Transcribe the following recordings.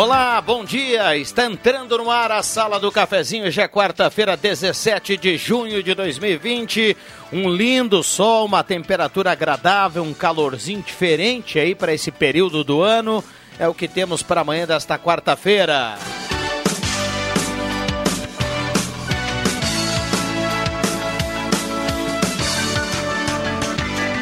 Olá, bom dia. Está entrando no ar a sala do cafezinho. Já é quarta-feira, 17 de junho de 2020. Um lindo sol, uma temperatura agradável, um calorzinho diferente aí para esse período do ano. É o que temos para amanhã desta quarta-feira.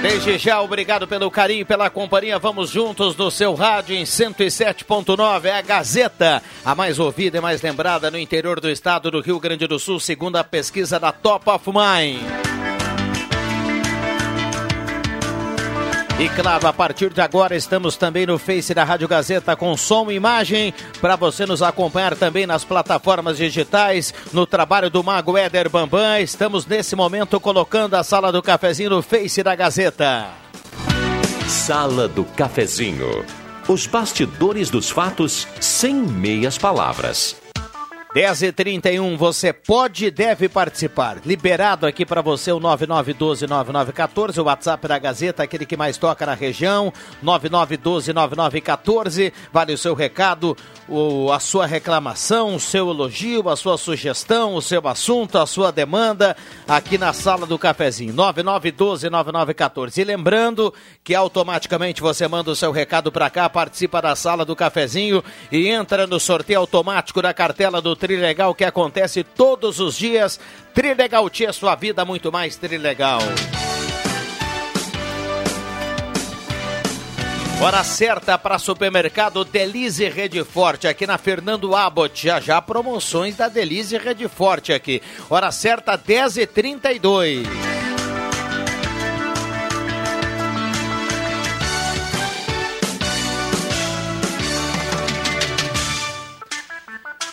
Desde já, obrigado pelo carinho, pela companhia. Vamos juntos no seu rádio em 107.9. É a Gazeta, a mais ouvida e mais lembrada no interior do estado do Rio Grande do Sul, segundo a pesquisa da Top of Mind. E claro, a partir de agora estamos também no Face da Rádio Gazeta com som e imagem para você nos acompanhar também nas plataformas digitais, no trabalho do Mago Éder Bambam. Estamos nesse momento colocando a sala do cafezinho no Face da Gazeta. Sala do Cafezinho. Os bastidores dos fatos sem meias palavras. 10 e 31 você pode e deve participar. Liberado aqui para você o 99129914, o WhatsApp da Gazeta, aquele que mais toca na região. 99129914. Vale o seu recado, o, a sua reclamação, o seu elogio, a sua sugestão, o seu assunto, a sua demanda, aqui na sala do cafezinho. 99129914. E lembrando que automaticamente você manda o seu recado para cá, participa da sala do cafezinho e entra no sorteio automático da cartela do Trilegal que acontece todos os dias. Trilegal Tia, sua vida muito mais Trilegal. Hora certa para supermercado Delize Rede Forte, aqui na Fernando Abbott. Já já promoções da Delize Rede Forte aqui. Hora certa, 10h32.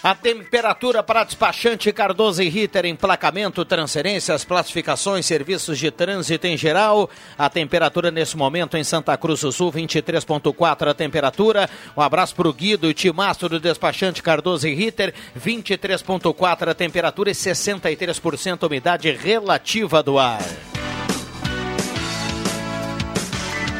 A temperatura para despachante Cardoso e Ritter, emplacamento, transferências, classificações, serviços de trânsito em geral. A temperatura nesse momento em Santa Cruz do Sul, 23.4 a temperatura. Um abraço para o Guido e Timaço do despachante Cardoso e Ritter, 23.4 a temperatura e 63% umidade relativa do ar.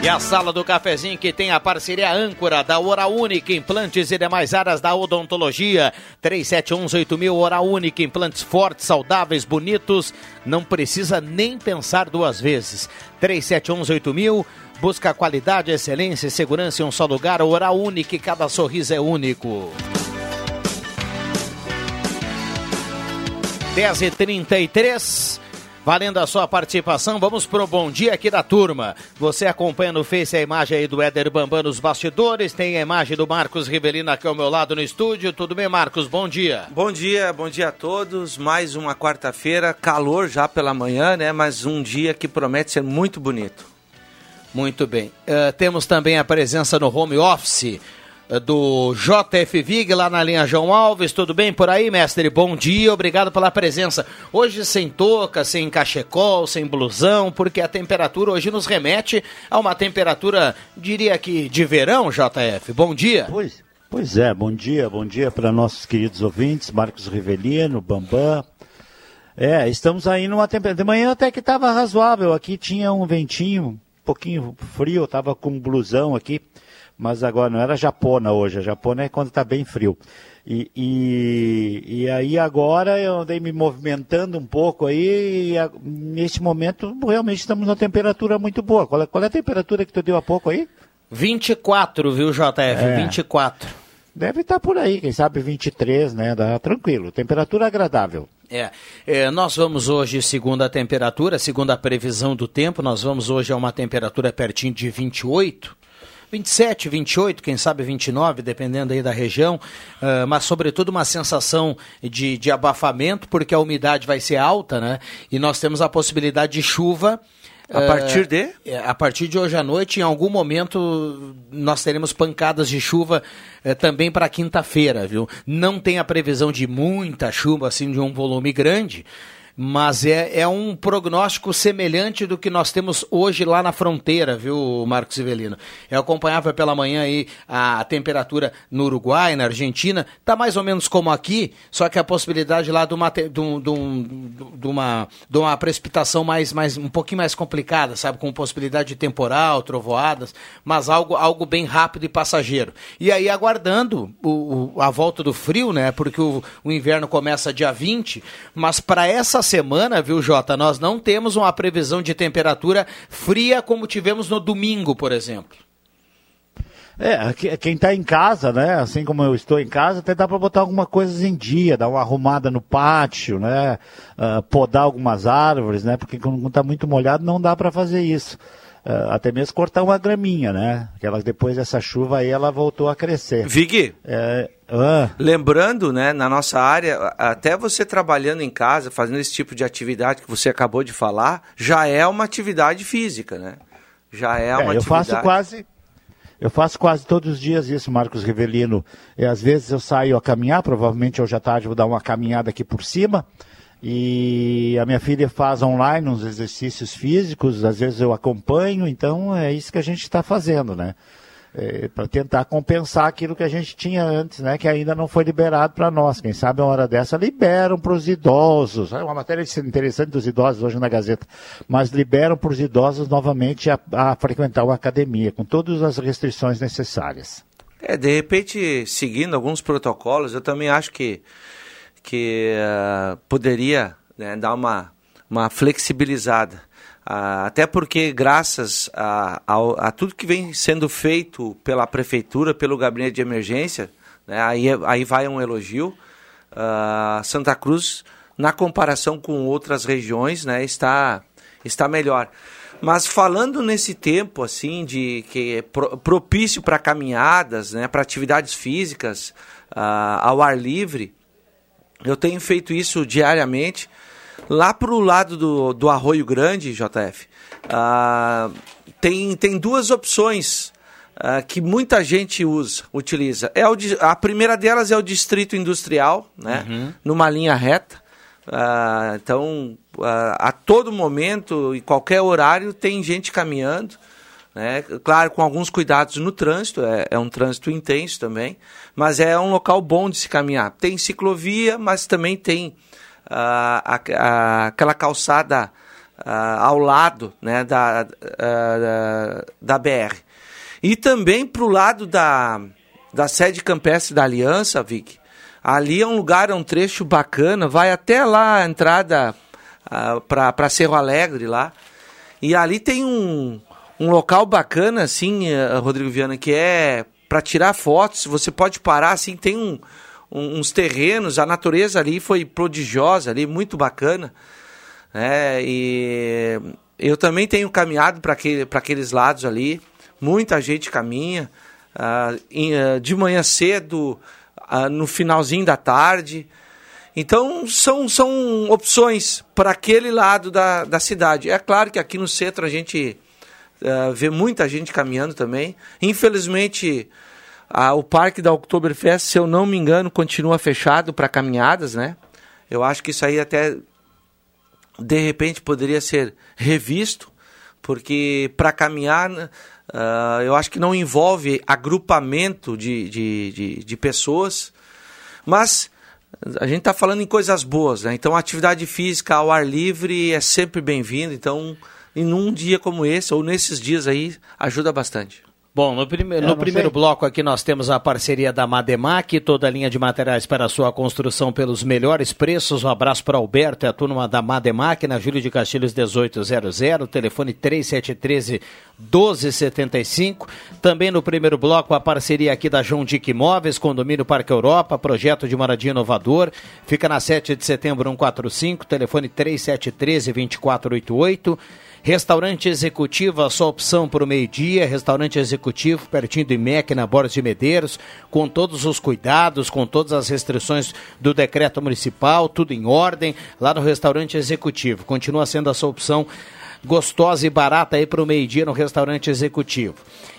E a sala do cafezinho que tem a parceria âncora da Hora Única, implantes e demais áreas da odontologia. 37118000 Hora Única, implantes fortes, saudáveis, bonitos. Não precisa nem pensar duas vezes. 37118000 busca qualidade, excelência e segurança em um só lugar. Hora Única, cada sorriso é único. 10 e 33 Valendo a sua participação, vamos pro bom dia aqui da turma. Você acompanha no Face a imagem aí do Éder Bambam nos bastidores, tem a imagem do Marcos Rivelino aqui ao meu lado no estúdio. Tudo bem, Marcos? Bom dia. Bom dia, bom dia a todos. Mais uma quarta-feira, calor já pela manhã, né? Mas um dia que promete ser muito bonito. Muito bem. Uh, temos também a presença no home office do JF Vig lá na linha João Alves. Tudo bem por aí, mestre? Bom dia, obrigado pela presença. Hoje sem touca, sem cachecol, sem blusão, porque a temperatura hoje nos remete a uma temperatura, diria que de verão, JF. Bom dia. Pois, pois é, bom dia, bom dia para nossos queridos ouvintes, Marcos Rivelino, Bambam. É, estamos aí numa temperatura. De manhã até que estava razoável. Aqui tinha um ventinho, um pouquinho frio, estava com blusão aqui mas agora não era japona hoje, a japona é quando está bem frio. E, e, e, aí agora eu andei me movimentando um pouco aí e a, neste momento realmente estamos numa temperatura muito boa. Qual é, qual é a temperatura que tu deu há pouco aí? 24, viu, JF? É. 24. Deve estar tá por aí, quem sabe 23, né? Dá tranquilo. Temperatura agradável. É, é, nós vamos hoje, segundo a temperatura, segundo a previsão do tempo, nós vamos hoje a uma temperatura pertinho de 28. 27, 28, quem sabe 29, dependendo aí da região, uh, mas sobretudo uma sensação de, de abafamento, porque a umidade vai ser alta, né? E nós temos a possibilidade de chuva. A partir de? É, a partir de hoje à noite, em algum momento, nós teremos pancadas de chuva é, também para quinta-feira, viu? Não tem a previsão de muita chuva, assim, de um volume grande, mas é, é um prognóstico semelhante do que nós temos hoje lá na fronteira, viu, Marcos Ivelino? Eu acompanhava pela manhã aí a temperatura no Uruguai, na Argentina, tá mais ou menos como aqui, só que a possibilidade lá de uma, de, um, de, um, de uma, de uma precipitação mais, mais, um pouquinho mais complicada, sabe, com possibilidade de temporal, trovoadas, mas algo, algo bem rápido e passageiro. E aí aguardando o, o a volta do frio, né, porque o, o inverno começa dia 20, mas para essa semana, viu, Jota, nós não temos uma previsão de temperatura fria como tivemos no domingo, por exemplo. É, quem está em casa, né? Assim como eu estou em casa, até dá para botar alguma coisa em dia, dar uma arrumada no pátio, né? Uh, podar algumas árvores, né? Porque quando está muito molhado não dá para fazer isso. Uh, até mesmo cortar uma graminha, né? Que ela, depois dessa chuva aí ela voltou a crescer. Vig, é, ah. lembrando, né, na nossa área, até você trabalhando em casa, fazendo esse tipo de atividade que você acabou de falar, já é uma atividade física, né? Já é uma é, eu atividade. faço quase eu faço quase todos os dias isso, Marcos Rivelino. E às vezes eu saio a caminhar, provavelmente hoje à tarde vou dar uma caminhada aqui por cima. E a minha filha faz online uns exercícios físicos, às vezes eu acompanho, então é isso que a gente está fazendo, né? É, para tentar compensar aquilo que a gente tinha antes, né? Que ainda não foi liberado para nós. Quem sabe uma hora dessa liberam para os idosos. É uma matéria interessante dos idosos hoje na Gazeta, mas liberam para os idosos novamente a, a frequentar uma academia, com todas as restrições necessárias. É, de repente, seguindo alguns protocolos, eu também acho que que uh, poderia né, dar uma, uma flexibilizada. Uh, até porque, graças a, a, a, tudo que vem sendo feito pela prefeitura, pelo gabinete de emergência, né, aí, aí vai um elogio. Uh, Santa Cruz, na comparação com outras regiões, né, está, está melhor. Mas falando nesse tempo assim de que é propício para caminhadas, né, para atividades físicas uh, ao ar livre, eu tenho feito isso diariamente. Lá para o lado do, do Arroio Grande, JF, uh, ah, tem, tem duas opções uh, que muita gente usa, utiliza. É o, a primeira delas é o distrito industrial, né? Uhum. numa linha reta. Uh, então, a todo momento, em qualquer horário, tem gente caminhando. Né? Claro, com alguns cuidados no trânsito, é, é, um trânsito intenso também, mas é um local bom de se caminhar. Tem ciclovia, mas também tem a, a, aquela calçada uh, ao lado né, da, uh, da BR. E também para o lado da, da sede campestre da Aliança, Vic, ali é um lugar, é um trecho bacana, vai até lá a entrada uh, para Cerro Alegre lá. E ali tem um, um local bacana, assim, eh, Rodrigo Viana, que é para tirar fotos. Você pode parar, assim, tem um, um, uns terrenos, a natureza ali foi prodigiosa, ali, muito bacana. Né? E eu também tenho caminhado para aquele, aqueles lados ali. Muita gente caminha. Uh, em, uh, de manhã cedo, uh, no finalzinho da tarde. Então, são, são opções para aquele lado da, da cidade. É claro que aqui no centro a gente uh, vê muita gente caminhando também. Infelizmente, uh, o parque da Oktoberfest, se eu não me engano, continua fechado para caminhadas, né? Eu acho que isso aí até de repente poderia ser revisto, porque para caminhar uh, eu acho que não envolve agrupamento de, de, de, de pessoas, mas a gente está falando em coisas boas, né? Então atividade física ao ar livre é sempre bem-vinda, então e num dia como esse, ou nesses dias aí, ajuda bastante. Bom, no, prime no primeiro sei. bloco aqui nós temos a parceria da Mademac, toda a linha de materiais para a sua construção pelos melhores preços. Um abraço para Alberto e a turma da Mademac, na Júlio de Castilhos 1800, telefone 3713 1275. Também no primeiro bloco a parceria aqui da João Dick Imóveis, Condomínio Parque Europa, projeto de moradia inovador. Fica na 7 de setembro 145, telefone 3713 2488. Restaurante Executivo, a sua opção para o meio-dia. Restaurante Executivo, pertinho do IMEC, na Borda de Medeiros, com todos os cuidados, com todas as restrições do decreto municipal, tudo em ordem, lá no Restaurante Executivo. Continua sendo a sua opção gostosa e barata aí para o meio-dia no restaurante executivo.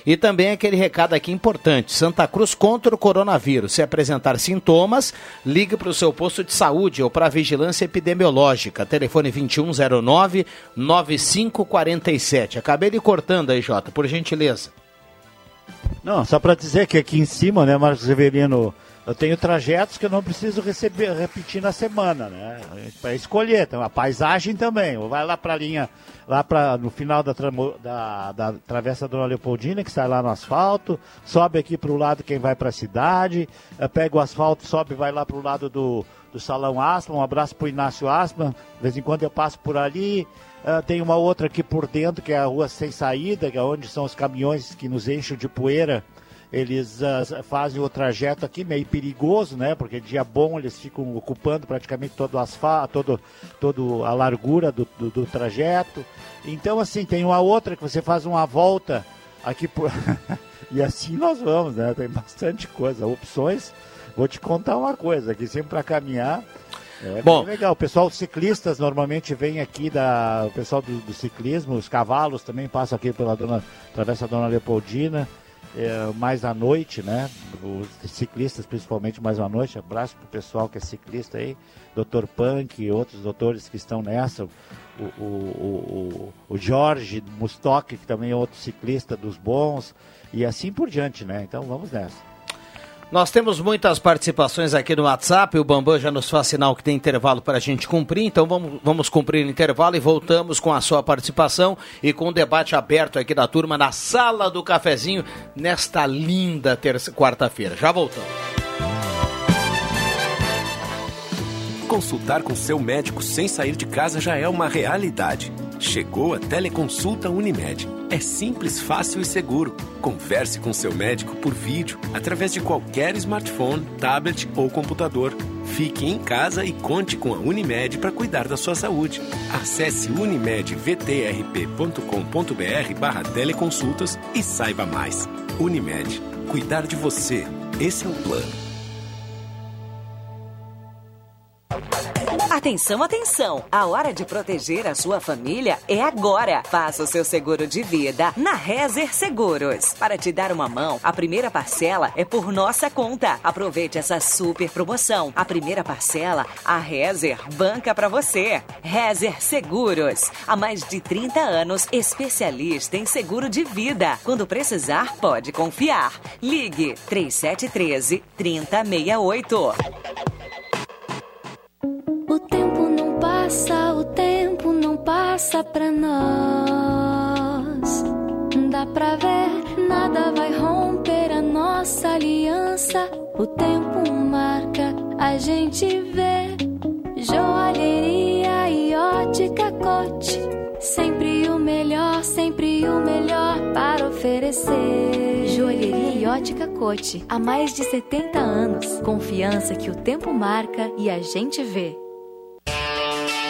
E também aquele recado aqui importante: Santa Cruz contra o coronavírus. Se apresentar sintomas, ligue para o seu posto de saúde ou para a vigilância epidemiológica. Telefone 2109 9547. Acabei lhe cortando aí, Jota, por gentileza. Não, só para dizer que aqui em cima, né, Marcos Severino, eu tenho trajetos que eu não preciso receber, repetir na semana, né? Para escolher, tem uma paisagem também. Vai lá para a linha lá para no final da, da, da Travessa Dona Leopoldina, que sai lá no asfalto, sobe aqui para o lado quem vai para a cidade, eh, pega o asfalto, sobe vai lá para o lado do, do Salão Asma, um abraço para o Inácio Asma, de vez em quando eu passo por ali, uh, tem uma outra aqui por dentro, que é a rua sem saída, que é onde são os caminhões que nos enchem de poeira, eles uh, fazem o trajeto aqui meio perigoso, né? Porque dia bom eles ficam ocupando praticamente todo o asfalto, todo, todo a largura do, do, do trajeto. Então, assim, tem uma outra que você faz uma volta aqui por. e assim nós vamos, né? Tem bastante coisa. Opções. Vou te contar uma coisa aqui, sempre para caminhar. É Bom, legal. O pessoal ciclistas normalmente vem aqui da o pessoal do, do, ciclismo, os cavalos também passam aqui pela dona atravessa a Dona Leopoldina é, mais à noite, né? Os ciclistas, principalmente mais à noite. Abraço pro pessoal que é ciclista aí, Dr. Punk e outros doutores que estão nessa. O, o, o, o Jorge Mustock, que também é outro ciclista dos bons, e assim por diante, né? Então vamos nessa. Nós temos muitas participações aqui no WhatsApp. O Bambam já nos faz sinal que tem intervalo para a gente cumprir. Então vamos, vamos cumprir o intervalo e voltamos com a sua participação e com o debate aberto aqui da turma na sala do cafezinho nesta linda quarta-feira. Já voltamos. Consultar com seu médico sem sair de casa já é uma realidade. Chegou a teleconsulta Unimed. É simples, fácil e seguro. Converse com seu médico por vídeo através de qualquer smartphone, tablet ou computador. Fique em casa e conte com a Unimed para cuidar da sua saúde. Acesse unimedvtrp.com.br barra teleconsultas e saiba mais. Unimed. Cuidar de você. Esse é o plano. Atenção, atenção! A hora de proteger a sua família é agora. Faça o seu seguro de vida na Rezer Seguros. Para te dar uma mão, a primeira parcela é por nossa conta. Aproveite essa super promoção. A primeira parcela, a Rezer banca para você. Rezer Seguros. Há mais de 30 anos, especialista em seguro de vida. Quando precisar, pode confiar. Ligue 3713 3068. Passa, o tempo não passa pra nós. Dá pra ver, nada vai romper a nossa aliança. O tempo marca, a gente vê. Joalheria e ótica cote. Sempre o melhor, sempre o melhor para oferecer. Joalheria e ótica cote. Há mais de 70 anos. Confiança que o tempo marca e a gente vê.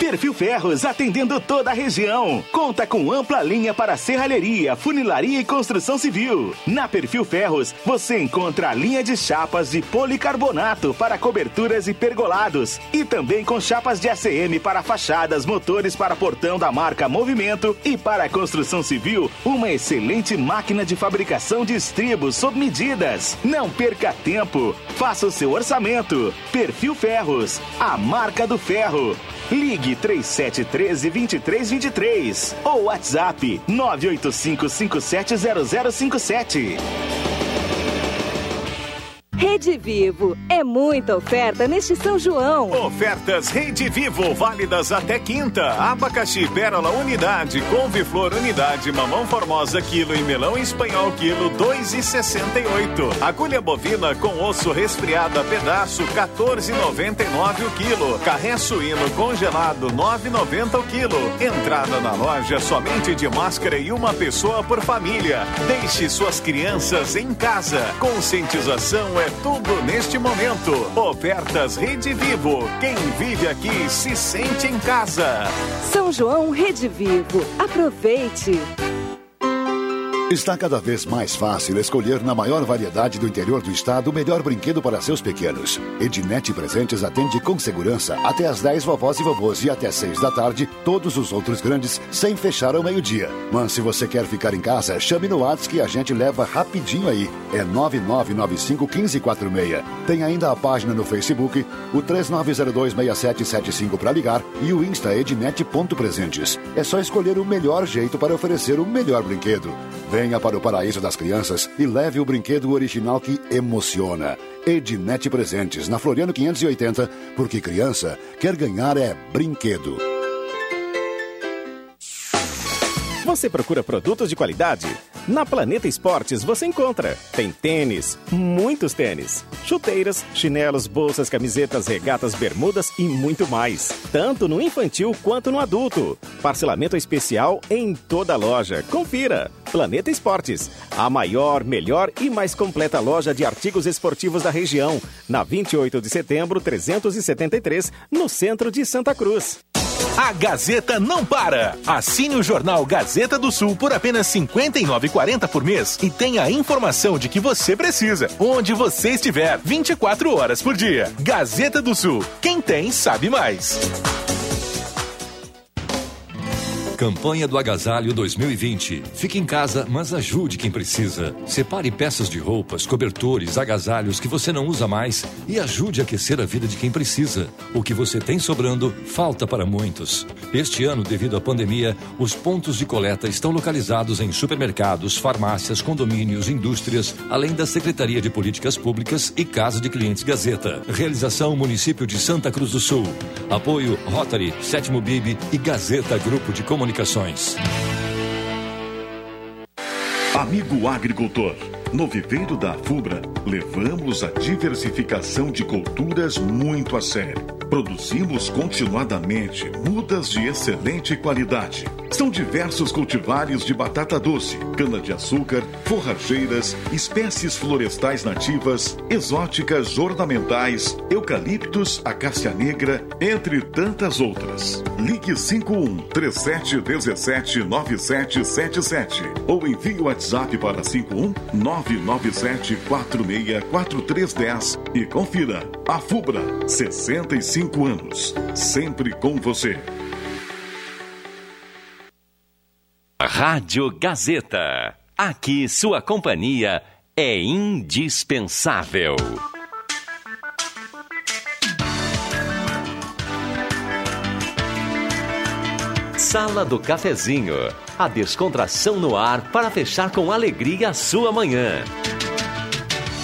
Perfil Ferros atendendo toda a região. Conta com ampla linha para serralheria, funilaria e construção civil. Na Perfil Ferros você encontra a linha de chapas de policarbonato para coberturas e pergolados e também com chapas de ACM para fachadas, motores para portão da marca Movimento e para construção civil, uma excelente máquina de fabricação de estribos sob medidas. Não perca tempo. Faça o seu orçamento. Perfil Ferros, a marca do ferro. Ligue 3713 2323 ou WhatsApp 985 570057. Rede Vivo. É muita oferta neste São João. Ofertas Rede Vivo, válidas até quinta. Abacaxi Pérola Unidade, Couve-Flor Unidade, Mamão Formosa quilo e Melão Espanhol quilo 2,68. Agulha bovina com osso resfriado a pedaço 14,99 o quilo. Carré suíno congelado 9,90 o quilo. Entrada na loja somente de máscara e uma pessoa por família. Deixe suas crianças em casa. Conscientização é tudo neste momento. Ofertas Rede Vivo. Quem vive aqui se sente em casa. São João Rede Vivo. Aproveite! Está cada vez mais fácil escolher na maior variedade do interior do estado o melhor brinquedo para seus pequenos. Ednet Presentes atende com segurança até às 10 vovós e vovôs e até 6 da tarde todos os outros grandes sem fechar ao meio-dia. Mas se você quer ficar em casa, chame no WhatsApp que a gente leva rapidinho aí. É 9995 1546. Tem ainda a página no Facebook, o 39026775 para ligar e o Insta ednet.presentes. É só escolher o melhor jeito para oferecer o melhor brinquedo. Venha para o paraíso das crianças e leve o brinquedo original que emociona. Ednet Presentes, na Floriano 580, porque criança quer ganhar é brinquedo. Você procura produtos de qualidade? Na Planeta Esportes você encontra. Tem tênis, muitos tênis, chuteiras, chinelos, bolsas, camisetas, regatas, bermudas e muito mais. Tanto no infantil quanto no adulto. Parcelamento especial em toda a loja. Confira. Planeta Esportes, a maior, melhor e mais completa loja de artigos esportivos da região. Na 28 de setembro, 373, no centro de Santa Cruz. A Gazeta não para. Assine o jornal Gazeta do Sul por apenas R$ 59,40 por mês e tenha a informação de que você precisa, onde você estiver, 24 horas por dia. Gazeta do Sul. Quem tem, sabe mais. Campanha do Agasalho 2020. Fique em casa, mas ajude quem precisa. Separe peças de roupas, cobertores, agasalhos que você não usa mais e ajude a aquecer a vida de quem precisa. O que você tem sobrando falta para muitos. Este ano, devido à pandemia, os pontos de coleta estão localizados em supermercados, farmácias, condomínios, indústrias, além da Secretaria de Políticas Públicas e Casa de Clientes Gazeta. Realização Município de Santa Cruz do Sul. Apoio Rotary, Sétimo Bib e Gazeta Grupo de Comunicações. Amigo agricultor, no viveiro da FUBRA, levamos a diversificação de culturas muito a sério. Produzimos continuadamente mudas de excelente qualidade. São diversos cultivares de batata doce, cana-de-açúcar, forrageiras, espécies florestais nativas, exóticas ornamentais, eucaliptos, acácia negra, entre tantas outras. Ligue 51 3717 9777 ou envie o WhatsApp para 51 997 464310 e confira. A FUBRA, 65 anos, sempre com você. Rádio Gazeta. Aqui sua companhia é indispensável. Sala do Cafezinho. A descontração no ar para fechar com alegria a sua manhã.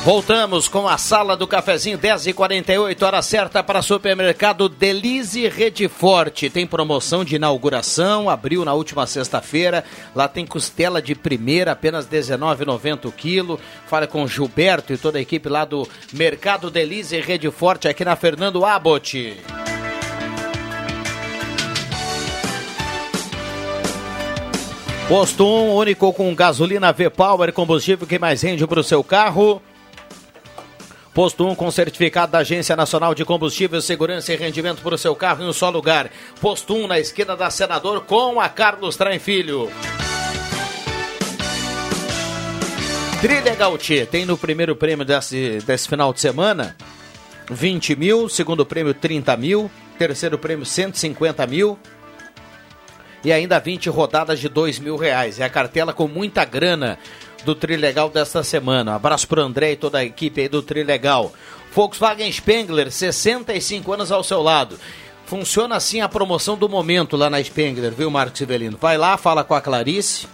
Voltamos com a sala do cafezinho 10h48, hora certa para supermercado Delize Rede Forte. Tem promoção de inauguração, abriu na última sexta-feira. Lá tem costela de primeira, apenas R$19,90 o quilo. Fala com Gilberto e toda a equipe lá do Mercado Delize Rede Forte, aqui na Fernando Abbott. Posto 1, único com gasolina V-Power, combustível que mais rende para o seu carro. Posto 1 com certificado da Agência Nacional de Combustível, Segurança e Rendimento para o seu carro em um só lugar. Posto 1 na esquina da Senador com a Carlos Traem Filho. Trilha Gautier tem no primeiro prêmio desse, desse final de semana 20 mil, segundo prêmio 30 mil, terceiro prêmio 150 mil e ainda 20 rodadas de 2 mil reais. É a cartela com muita grana do Trilegal desta semana. Abraço pro André e toda a equipe aí do Trilegal. Volkswagen Spengler, 65 anos ao seu lado. Funciona assim a promoção do momento lá na Spengler, viu, Marcos Ivelino? Vai lá, fala com a Clarice,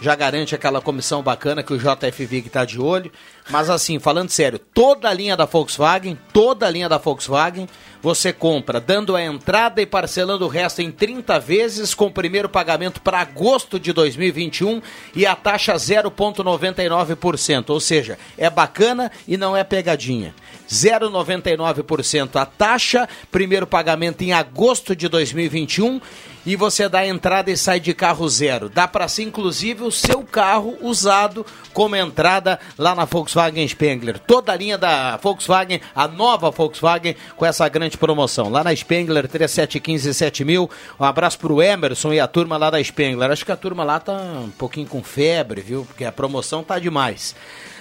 já garante aquela comissão bacana que o JFV está de olho. Mas assim, falando sério, toda a linha da Volkswagen, toda a linha da Volkswagen, você compra dando a entrada e parcelando o resto em 30 vezes com o primeiro pagamento para agosto de 2021 e a taxa 0,99%. Ou seja, é bacana e não é pegadinha. 0,99% a taxa, primeiro pagamento em agosto de 2021 e você dá entrada e sai de carro zero. Dá para ser inclusive o seu carro usado como entrada lá na Volkswagen Spengler. Toda a linha da Volkswagen, a nova Volkswagen com essa grande promoção. Lá na Spengler 3715 7000. Um abraço pro Emerson e a turma lá da Spengler. Acho que a turma lá tá um pouquinho com febre, viu? Porque a promoção tá demais.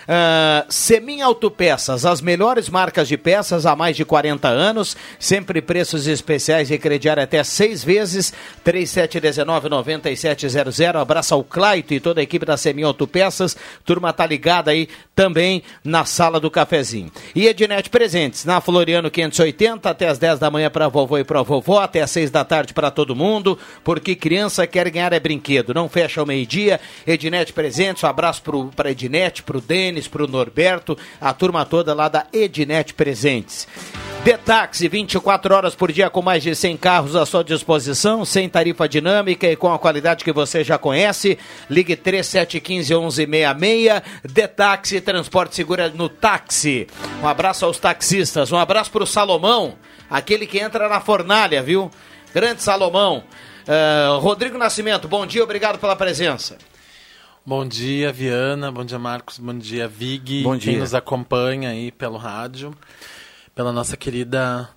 Uh, Semin Autopeças, as melhores marcas de peças há mais de 40 anos, sempre preços especiais e crediário até seis vezes, 3719-9700, abraço ao Claito e toda a equipe da Semin Autopeças, turma tá ligada aí também na sala do cafezinho. E Ednet Presentes, na Floriano 580, até as 10 da manhã para vovô e para vovó, até as 6 da tarde para todo mundo, porque criança quer ganhar é brinquedo, não fecha ao meio-dia, Ednet Presentes, um abraço para Ednet, para o Denis, para o Norberto, a turma toda lá da Ednet Presentes. Detaxi, 24 horas por dia com mais de 100 carros à sua disposição, sem tarifa dinâmica e com a qualidade que você já conhece. Ligue 3715 1166. Detaxi, transporte seguro é no táxi. Um abraço aos taxistas, um abraço para o Salomão, aquele que entra na fornalha, viu? Grande Salomão. Uh, Rodrigo Nascimento, bom dia, obrigado pela presença. Bom dia, Viana. Bom dia, Marcos. Bom dia, Vig. Bom Quem dia. nos acompanha aí pelo rádio, pela nossa querida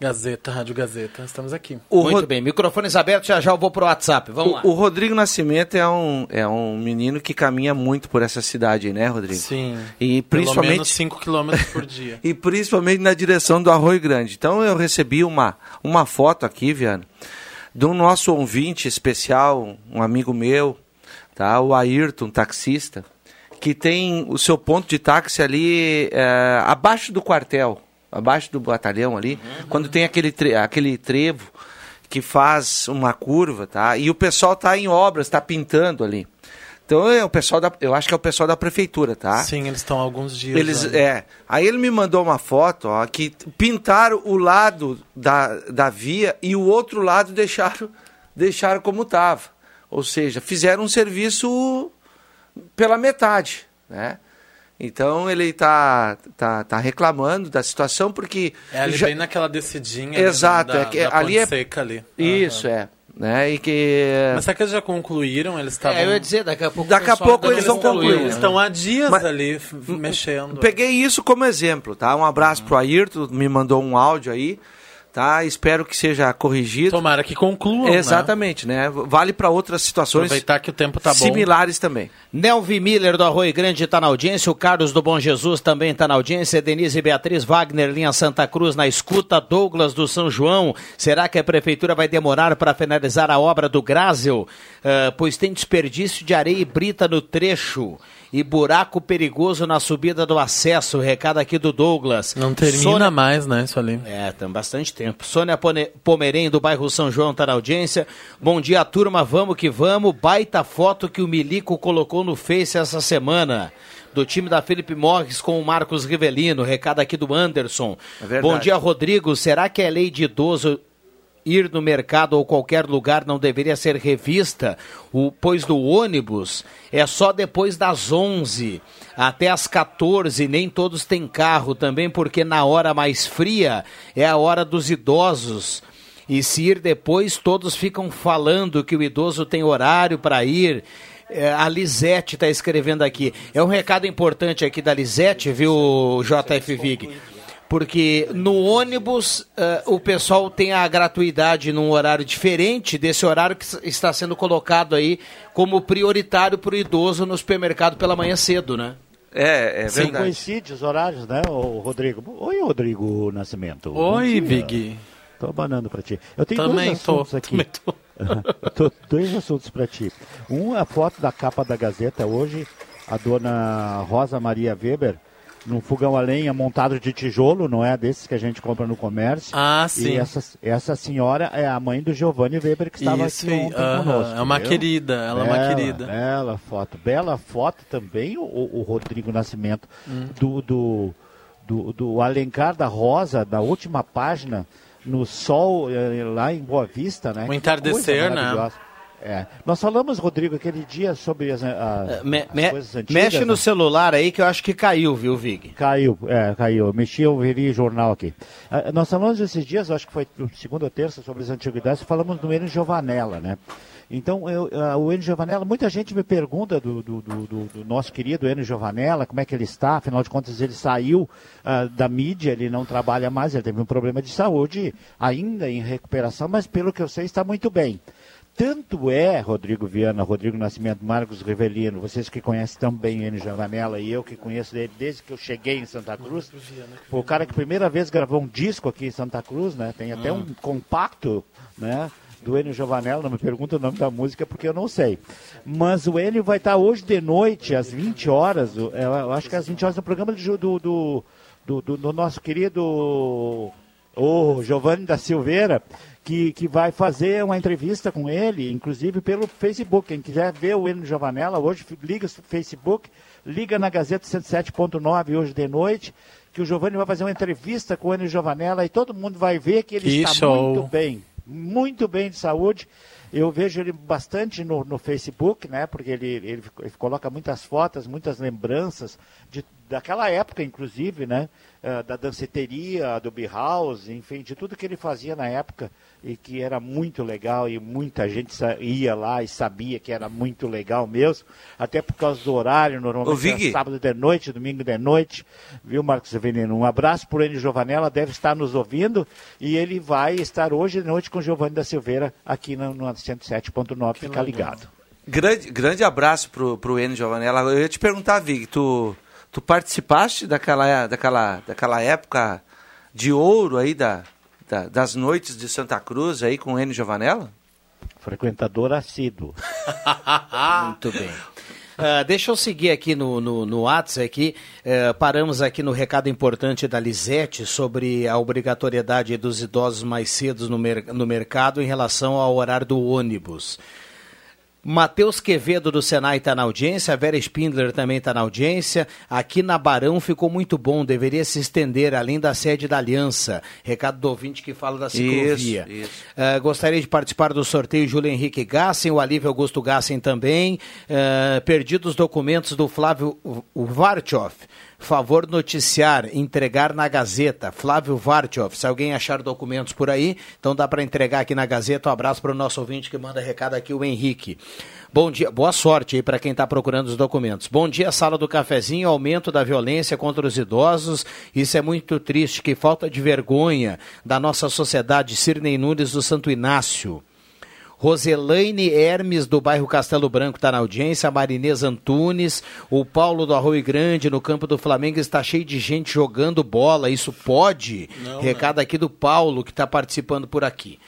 Gazeta, Rádio Gazeta. Estamos aqui. Muito bem, microfones abertos, já já eu vou pro WhatsApp. Vamos lá. O, o Rodrigo Nascimento é um, é um menino que caminha muito por essa cidade, né, Rodrigo? Sim. E Pelo principalmente menos 5 quilômetros por dia. e principalmente na direção do Arroio Grande. Então eu recebi uma, uma foto aqui, Viana, de um nosso ouvinte especial, um amigo meu, tá? o Ayrton, taxista, que tem o seu ponto de táxi ali é, abaixo do quartel, abaixo do batalhão ali, quando tem aquele, tre aquele trevo que faz uma curva, tá? E o pessoal tá em obras, está pintando ali. Então é o pessoal da, eu acho que é o pessoal da prefeitura, tá? Sim, eles estão há alguns dias. Eles, lá. é. Aí ele me mandou uma foto, ó, que pintaram o lado da, da via e o outro lado deixaram, deixaram como estava. Ou seja, fizeram um serviço pela metade, né? Então ele está tá, tá reclamando da situação porque É ali já- bem naquela descidinha. Exato, né, é da, que da ali Ponte é- Seca ali. isso é, né? E que Mas será que eles já concluíram? Eles estavam. É, eu ia dizer, daqui a pouco. Daqui a pouco eles vão concluir. né? Estão há dias Mas- ali mexendo. Peguei isso como exemplo, tá? Um abraço pro Ayrton, me mandou um áudio aí, tá? Espero que seja corrigido. Tomara que concluam. Exatamente, né? Vale para outras situações Aproveitar que o tempo tá bom. similares também. Nelvi Miller do Arroio Grande está na audiência, o Carlos do Bom Jesus também está na audiência, Denise Beatriz Wagner, linha Santa Cruz na escuta, Douglas do São João. Será que a prefeitura vai demorar para finalizar a obra do Grásel? Ah, pois tem desperdício de areia e brita no trecho e buraco perigoso na subida do acesso. Recado aqui do Douglas. Não termina Sônia- mais, né, isso ali. é, tem bastante tempo. Sônia Pone- Pomerém, do bairro São João, está na audiência. Bom dia, turma. Vamos que vamos. Baita foto que o Milico colocou no Face essa semana. Do time da Felipe Morris com o Marcos Rivelino. Recado aqui do Anderson. É. Bom dia, Rodrigo. Será que é lei de idoso ir no mercado ou qualquer lugar não deveria ser revista, o, pois do ônibus é só depois das 11 até as 14, nem todos têm carro também, porque na hora mais fria é a hora dos idosos. E se ir depois, todos ficam falando que o idoso tem horário para ir. É, a Lisete está escrevendo aqui. É um recado importante aqui da Lisete, viu, JF Vig? Porque no ônibus eh, o pessoal tem a gratuidade num horário diferente desse horário que está sendo colocado aí como prioritário para o idoso no supermercado pela manhã cedo, né? É, é Sim, verdade. coincide os horários, né, o Rodrigo? Oi, Rodrigo Nascimento. Oi. Big. Tô abanando pra ti. Eu tenho Também dois tô, assuntos aqui. também tô. Tô- dois assuntos pra ti. Um, a foto da capa da Gazeta hoje, a dona Rosa Maria Weber, num fogão a lenha montado de tijolo, não é desses que a gente compra no comércio. Ah, E sim. essa, essa senhora é a mãe do Giovanni Weber, que estava Isso aqui ontem aham, conosco. é uma viu? querida, ela é uma Bela, querida. Bela foto. Bela foto também, o, o Rodrigo Nascimento, Hum. do, do, do, do Alencar da Rosa, da última página, no sol, eh, lá em Boa Vista, né? O entardecer, né? É. Nós falamos, Rodrigo, aquele dia sobre as, a, Me- as me- coisas antigas. mexe no né? celular aí que eu acho que caiu, viu, Vig? Caiu, é, caiu. Mexi, eu vi jornal aqui. Ah, nós falamos esses dias, acho que foi segunda ou terça, sobre as antiguidades, falamos do Enio Giovanella, né? Então, eu, ah, o Enio Giovanella, muita gente me pergunta do, do, do- do- do nosso querido Enio Giovanella, como é que ele está, afinal de contas ele saiu ah, da mídia, ele não trabalha mais, ele teve um problema de saúde, ainda em recuperação, mas pelo que eu sei está muito bem. Tanto é, Rodrigo Viana, Rodrigo Nascimento, Marcos Rivelino, vocês que conhecem também Enio Giovanella e eu que conheço ele desde que eu cheguei em Santa Cruz, foi o cara que primeira vez gravou um disco aqui em Santa Cruz, né? Tem até um compacto, né? Do Enio Giovanella, não me pergunta o nome da música porque eu não sei. Mas o Enio vai estar hoje de noite, às 20 horas, o- eu acho que é às 20 horas, no programa do, do, do, do- do- do nosso querido o Giovanni da Silveira, que, que vai fazer uma entrevista com ele, inclusive pelo Facebook. Quem quiser ver o Enio Giovanella, hoje liga o Facebook, liga na Gazeta 107.9 hoje de noite, que o Giovanni vai fazer uma entrevista com o Enio Giovanella e todo mundo vai ver que ele está muito bem, muito bem de saúde. Eu vejo ele bastante no, no Facebook, né? Porque ele, ele, ele coloca muitas fotos, muitas lembranças de, daquela época, inclusive, né? eh, da danceteria, do House, enfim, de tudo que ele fazia na época e que era muito legal e muita gente ia lá e sabia que era muito legal mesmo, até por causa do horário, normalmente sábado de noite, domingo de noite, viu, Marcos Avelino? Um abraço por Enio Giovanella, deve estar nos ouvindo e ele vai estar hoje de noite com o Giovanni da Silveira aqui no, no 107.9, fica ligado. Grande, grande abraço pro, pro Enio Giovanella. Eu ia te perguntar, Vig, tu, tu participaste daquela, daquela, daquela época de ouro aí da, da- das noites de Santa Cruz aí com o Enio Giovanella? Frequentador assíduo. Muito bem. Ah, deixa eu seguir aqui no, no, no WhatsApp aqui. Eh, paramos aqui no recado importante da Lisete sobre a obrigatoriedade dos idosos mais cedo no, mer- no mercado em relação ao horário do ônibus. Matheus Quevedo do Senai está na audiência, a Vera Spindler também está na audiência. Aqui na Barão ficou muito bom, deveria se estender além da sede da Aliança. Recado do ouvinte que fala da ciclovia. Isso, isso. Uh, gostaria de participar do sorteio Júlio Henrique Gassen, o Alívio Augusto Gassen também. Uh, perdi os documentos do Flávio Vartioff. Favor noticiar, entregar na Gazeta. Flávio Vartioff. Se alguém achar documentos por aí, então dá para entregar aqui na Gazeta. Um abraço para o nosso ouvinte que manda recado aqui, o Henrique. Bom dia, boa sorte aí para quem está procurando os documentos. Bom dia, sala do cafezinho, aumento da violência contra os idosos. Isso é muito triste, que falta de vergonha da nossa sociedade. Sirnei Nunes do Santo Inácio. Roselaine Hermes, do bairro Castelo Branco, está na audiência. A Marinês Antunes. O Paulo do Arroio Grande, no campo do Flamengo, está cheio de gente jogando bola. Isso pode? Não, Recado aqui do Paulo, que está participando por aqui.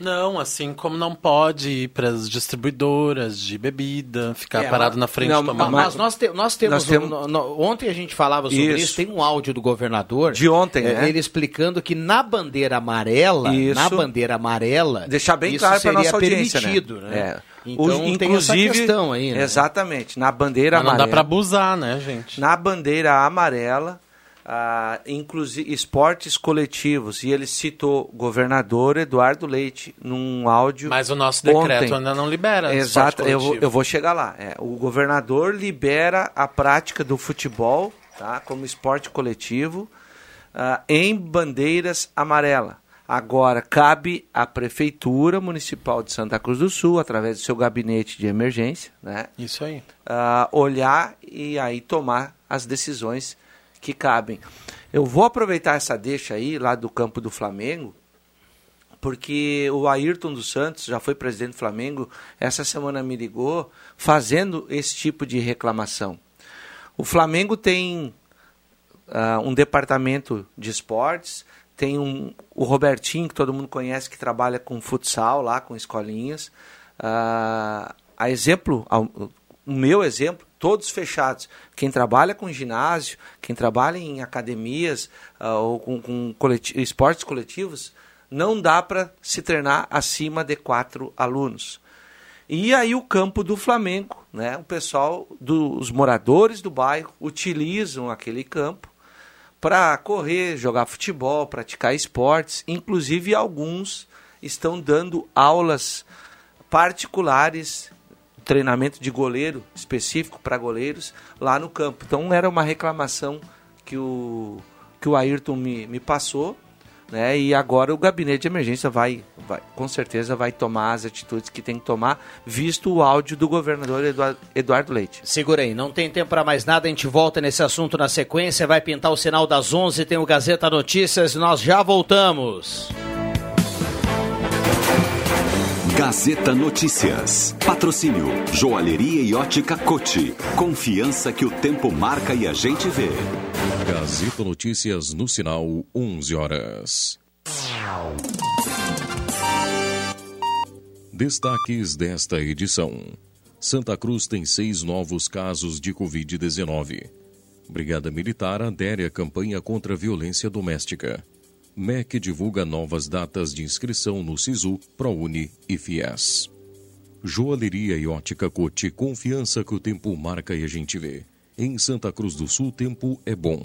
Não, assim como não pode ir para as distribuidoras de bebida, ficar É, parado mas- na frente não, tomando. Mas nós, te- nós temos. Nós temos- um- no- no- ontem a gente falava sobre isso. Isso. Tem um áudio do governador. De ontem, é, né? Ele explicando que na bandeira amarela. Isso. Na bandeira amarela. Deixar bem isso claro para seria nossa audiência, permitido, né? né? É. Então O- tem essa inclusive, questão aí, né? Exatamente, na bandeira Mas não amarela. dá para abusar, né, gente? Na bandeira amarela, ah, inclusive esportes coletivos, e ele citou o governador Eduardo Leite num áudio. Mas o nosso decreto ontem. ainda não libera. Exato, eu, vou- eu vou chegar lá. É, o governador libera a prática do futebol tá, como esporte coletivo ah, em bandeiras amarelas. Agora, cabe à Prefeitura Municipal de Santa Cruz do Sul, através do seu gabinete de emergência, né, Isso aí. ah, olhar e aí tomar as decisões que cabem. Eu vou aproveitar essa deixa aí, lá do campo do Flamengo, porque o Ayrton dos Santos, já foi presidente do Flamengo, essa semana me ligou fazendo esse tipo de reclamação. O Flamengo tem ah, um departamento de esportes, tem um, o Robertinho, que todo mundo conhece, que trabalha com futsal lá, com escolinhas. Ah, a exemplo, o meu exemplo, todos fechados. Quem trabalha com ginásio, quem trabalha em academias ah, ou com, com coleti- esportes coletivos, não dá para se treinar acima de quatro alunos. E aí o campo do Flamengo, né? O pessoal dos moradores do bairro utilizam aquele campo para correr, jogar futebol, praticar esportes, inclusive alguns estão dando aulas particulares, treinamento de goleiro específico para goleiros lá no campo. Então era uma reclamação que o, que o Ayrton me, me passou. Né? E agora o gabinete de emergência vai, vai, com certeza vai tomar as atitudes que tem que tomar, visto o áudio do governador Eduardo, Leite. Segura aí, não tem tempo para mais nada, a gente volta nesse assunto na sequência, vai pintar o sinal das 11, tem o Gazeta Notícias, nós já voltamos. Gazeta Notícias. Patrocínio Joalheria e Ótica Cote. Confiança que o tempo marca e a gente vê. Gazeta Notícias no sinal 11 horas. Destaques desta edição. Santa Cruz tem seis novos casos de Covid-19. Brigada Militar adere à campanha contra a violência doméstica. MEC divulga novas datas de inscrição no SISU, ProUni e FIES. Joalheria e ótica Cote, confiança que o tempo marca e a gente vê. Em Santa Cruz do Sul, tempo é bom.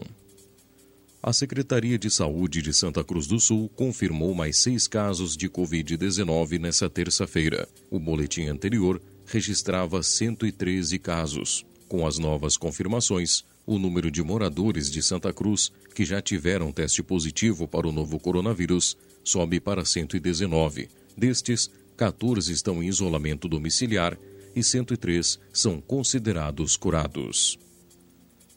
A Secretaria de Saúde de Santa Cruz do Sul confirmou mais seis casos de Covid-19 nesta terça-feira. O boletim anterior registrava 113 casos. Com as novas confirmações, o número de moradores de Santa Cruz que já tiveram teste positivo para o novo coronavírus sobe para 119. Destes, 14 estão em isolamento domiciliar e 103 são considerados curados.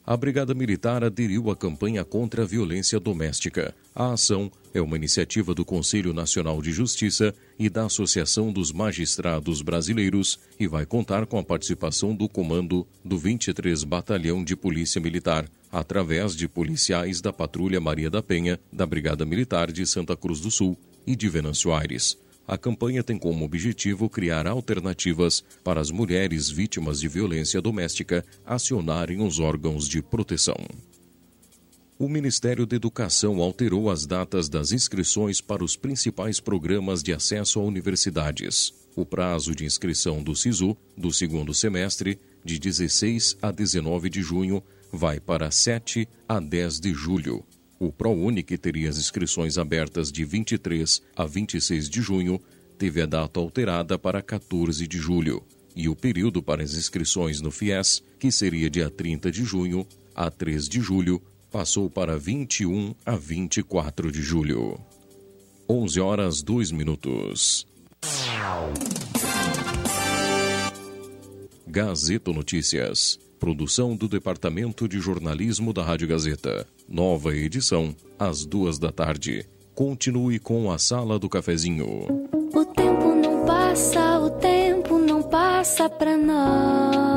A Brigada Militar aderiu à campanha contra a violência doméstica. A ação é uma iniciativa do Conselho Nacional de Justiça e da Associação dos Magistrados Brasileiros e vai contar com a participação do comando do 23 Batalhão de Polícia Militar, através de policiais da Patrulha Maria da Penha, da Brigada Militar de Santa Cruz do Sul e de Venâncio Aires. A campanha tem como objetivo criar alternativas para as mulheres vítimas de violência doméstica acionarem os órgãos de proteção. O Ministério da Educação alterou as datas das inscrições para os principais programas de acesso a universidades. O prazo de inscrição do SISU, do segundo semestre, de 16 a 19 de junho, vai para 7 a 10 de julho. O ProUni, que teria as inscrições abertas de 23 a 26 de junho, teve a data alterada para 14 de julho. E o período para as inscrições no FIES, que seria dia 30 de junho a 3 de julho, passou para 21 a 24 de julho. 11 horas 2 minutos. Gazeta Notícias. Produção do Departamento de Jornalismo da Rádio Gazeta. Nova edição, às duas da tarde. Continue com a Sala do Cafezinho. O tempo não passa, o tempo não passa pra nós.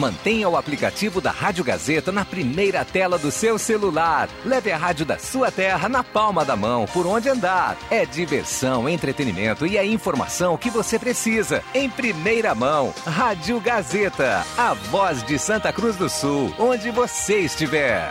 Mantenha o aplicativo da Rádio Gazeta na primeira tela do seu celular. Leve a rádio da sua terra na palma da mão, por onde andar. É diversão, entretenimento e a informação que você precisa. Em primeira mão, Rádio Gazeta. A voz de Santa Cruz do Sul, onde você estiver.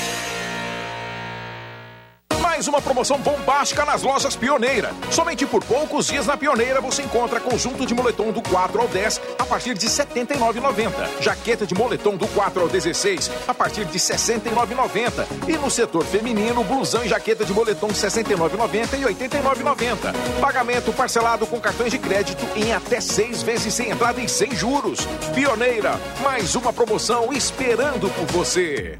Mais uma promoção bombástica nas lojas Pioneira. Somente por poucos dias na Pioneira você encontra conjunto de moletom do 4 ao 10 a partir de R$ 79,90. Jaqueta de moletom do 4 ao 16 a partir de R$ 69,90. E no setor feminino, blusão e jaqueta de moletom R$ 69,90 e R$ 89,90. Pagamento parcelado com cartões de crédito em até seis vezes sem entrada e sem juros. Pioneira, mais uma promoção esperando por você.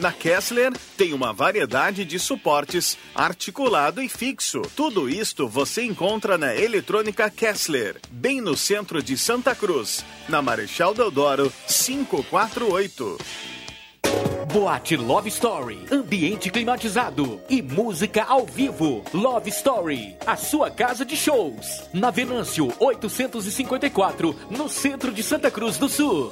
Na Kessler tem uma variedade de suportes articulado e fixo. Tudo isto você encontra na Eletrônica Kessler, bem no centro de Santa Cruz, na Marechal Deodoro 548. Boate Love Story, ambiente climatizado e música ao vivo. Love Story, a sua casa de shows. Na Venâncio 854, no centro de Santa Cruz do Sul.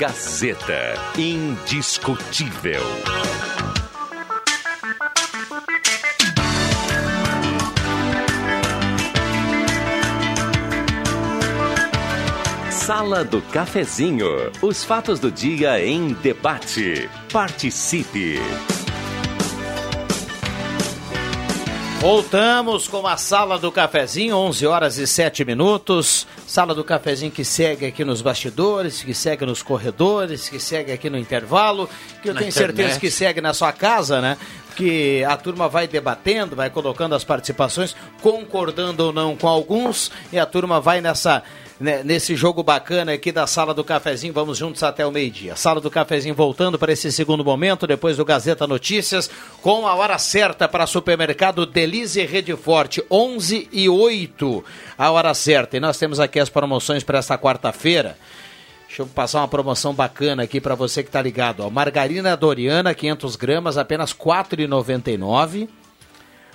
Gazeta. Indiscutível. Sala do Cafezinho. Os fatos do dia em debate. Participe. Voltamos com a Sala do Cafezinho, 11 horas e 7 minutos. Sala do Cafezinho que segue aqui nos bastidores, que segue nos corredores, que segue aqui no intervalo, que eu Na tenho internet. certeza que segue na sua casa, né? Que a turma vai debatendo, vai colocando as participações, concordando ou não com alguns, e a turma vai nessa né, nesse jogo bacana aqui da Sala do Cafezinho. Vamos juntos até o meio-dia. Sala do Cafezinho voltando para esse segundo momento, depois do Gazeta Notícias, com a hora certa para supermercado Delize Rede Forte, 11 e 8, a hora certa. E nós temos aqui as promoções para esta quarta-feira. Deixa eu passar uma promoção bacana aqui para você que está ligado. Ó. Margarina Doriana, 500 gramas, apenas R$ 4,99.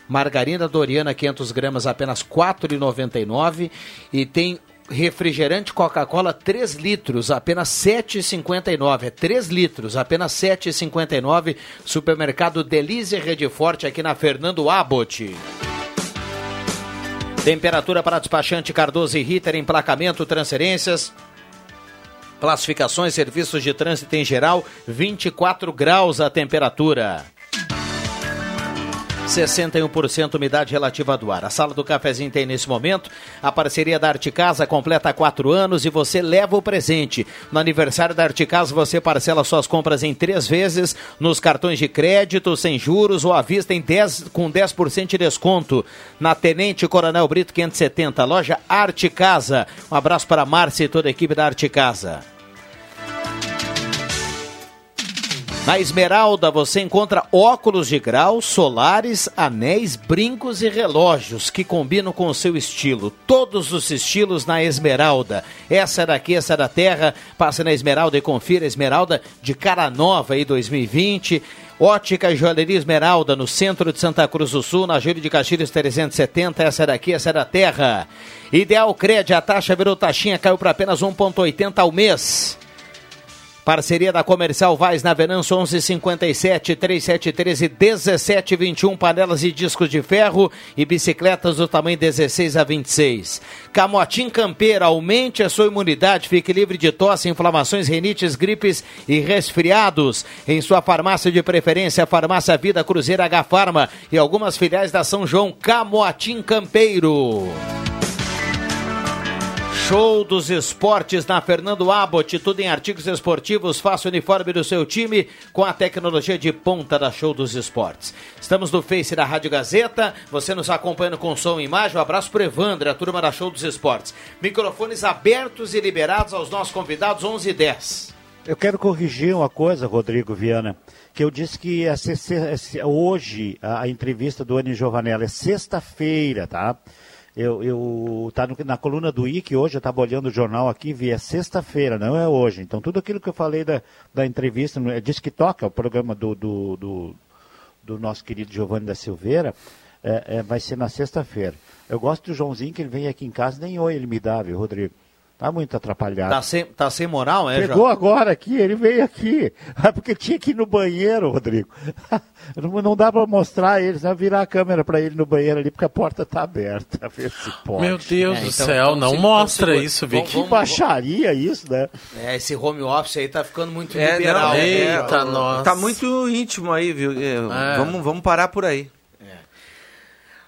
Margarina Doriana, 500 gramas, apenas R$ 4,99. E tem refrigerante Coca-Cola 3 litros, apenas R$ 7,59. É 3 litros, apenas R$ 7,59. Supermercado Delize Rede Forte, aqui na Fernando Abbott. Temperatura para despachante Cardoso e Ritter, emplacamento, transferências. Classificações, serviços de trânsito em geral, 24 graus a temperatura. 61% umidade relativa do ar. A sala do cafezinho tem nesse momento a parceria da Arte Casa completa quatro anos e você leva o presente. No aniversário da Arte Casa você parcela suas compras em três vezes nos cartões de crédito, sem juros ou à vista em 10, com 10% de desconto. Na Tenente Coronel Brito 570, loja Arte Casa. Um abraço para a Márcia e toda a equipe da Arte Casa. Na Esmeralda você encontra óculos de grau, solares, anéis, brincos e relógios que combinam com o seu estilo. Todos os estilos na Esmeralda. Essa é daqui, essa é da terra. Passe na Esmeralda e confira a Esmeralda de cara nova aí 2020. Ótica e Joalheria Esmeralda, no centro de Santa Cruz do Sul, na Júlio de Castilhos 370. Essa daqui, essa da terra. Ideal Cred, a taxa virou taxinha, caiu para apenas 1,80 ao mês. Parceria da Comercial Vaz na Venâncio 1157 3713 1721 panelas e discos de ferro e bicicletas do tamanho 16 a 26. Camotim Campeira, aumente a sua imunidade, fique livre de tosse, inflamações, rinites, gripes e resfriados. Em sua farmácia de preferência, Farmácia Vida Cruzeiro H Farma e algumas filiais da São João Camotim Campeiro. Show dos esportes na Fernando Abbott, tudo em artigos esportivos, faça o uniforme do seu time com a tecnologia de ponta da Show dos Esportes. Estamos no Face da Rádio Gazeta, você nos acompanhando com som e imagem, um abraço para Evandro, a turma da Show dos Esportes. Microfones abertos e liberados aos nossos convidados, 11 e 10. Eu quero corrigir uma coisa, Rodrigo Viana, que eu disse que ser, ser- hoje a, a entrevista do Anny Giovanella é sexta-feira, tá? Eu, eu tá no- na coluna do IC hoje, eu estava olhando o jornal aqui, vi é sexta-feira, não é hoje. Então tudo aquilo que eu falei da, da entrevista, é Diz que toca, o programa do, do, do, do nosso querido Giovanni da Silveira, é, é, vai ser na sexta-feira. Eu gosto do Joãozinho, que ele vem aqui em casa, nem oi ele me dá, viu, Rodrigo? Tá muito atrapalhado. Tá sem, tá sem moral, é, Chegou Jó? agora aqui, ele veio aqui. Ah, Porque tinha que ir no banheiro, Rodrigo. Não, não dá para mostrar ele, senão virar a câmera para ele no banheiro ali, porque a porta tá aberta. Vê se pode. Meu Deus do céu, não mostra isso, Vicky. Que baixaria isso, né? É, esse home office aí tá ficando muito É, liberal. não, né? é, Eita, nossa. Tá muito íntimo aí, viu? É, Vamos, vamos parar por aí.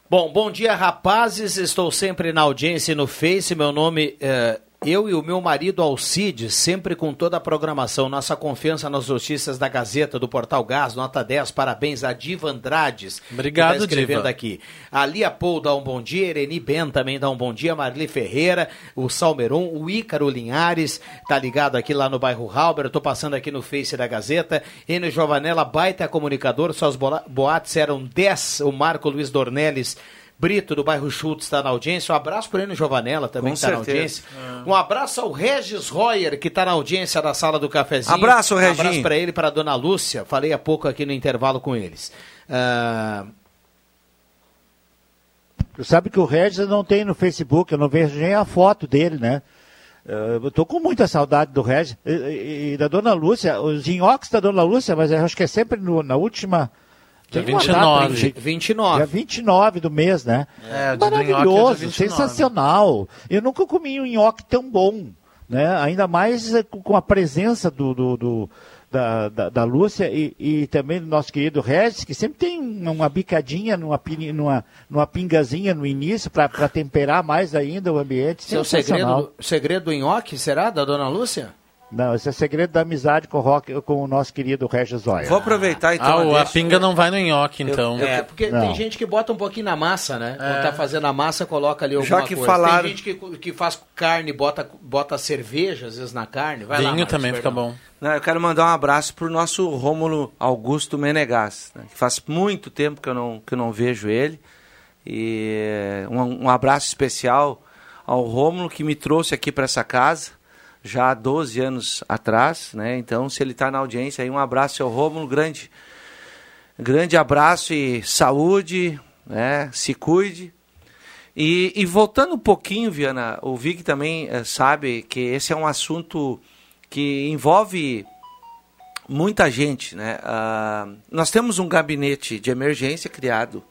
Bom, bom dia, rapazes. Estou sempre na audiência e no Face. Meu nome é. Eu e o meu marido Alcides, sempre com toda a programação, nossa confiança nas notícias da Gazeta, do Portal Gás, nota 10, parabéns a Diva Andrades. Obrigado, que tá escrevendo Diva. aqui. A Lia Paul dá um bom dia, Ereni Ben também dá um bom dia, Marli Ferreira, o Salmeron, o Ícaro Linhares, tá ligado aqui lá no bairro Halber, tô passando aqui no Face da Gazeta, Enio Giovanella, baita comunicador, suas boates eram 10, o Marco Luiz Dornelles, Brito, do bairro Schultz, está na audiência. Um abraço para o Enio Giovanella, também está na audiência. Um abraço ao Regis Royer, que está na audiência da sala do cafezinho. Abraço, Um Reginho. abraço para ele e para a dona Lúcia. Falei há pouco aqui no intervalo com eles. Ah, Tu sabe que o Regis não tem no Facebook, eu não vejo nem a foto dele, né? Eh, Eu tô com muita saudade do Regis. E, e- e da Dona Lúcia, os nhoques da Dona Lúcia, mas eu acho que é sempre no- na última. Dia tem uma 29. data aí, 29. Dia 29 do mês, né? É, é Maravilhoso, 29. sensacional. Eu nunca comi um nhoque tão bom, né? Ainda mais eh, com a presença do, do- do- da, da, da Lúcia e, e também do nosso querido Regis, que sempre tem uma, bicadinha, numa, numa, numa pingazinha no início para temperar mais ainda o ambiente. seu Sensacional. segredo, segredo do nhoque, será, da dona Lúcia? Não, esse é segredo da amizade com o, rock, com o nosso querido Regis Zóia. Vou aproveitar então. Ah, o- a pinga não vai no nhoque, então. É, porque Não. tem gente que bota um pouquinho na massa, né? Quando tá fazendo a massa, coloca ali alguma Já que coisa. falaram- Tem gente que, que faz carne, bota, bota cerveja, às vezes, na carne. Vai lá, Vinho Marcos também fica bom. Não, eu quero mandar um abraço pro nosso Rômulo Augusto Menegas, né, que faz muito tempo que eu não, que eu não vejo ele. E eh, um, um abraço especial ao Rômulo que me trouxe aqui para essa casa já há 12 anos atrás, né? Então, se ele está na audiência aí, um abraço ao Rômulo, grande grande abraço e saúde, né? Se cuide. E, e voltando um pouquinho, Viana, o Vic também eh, sabe que esse é um assunto que envolve muita gente, né? Ah, nós temos um gabinete de emergência criado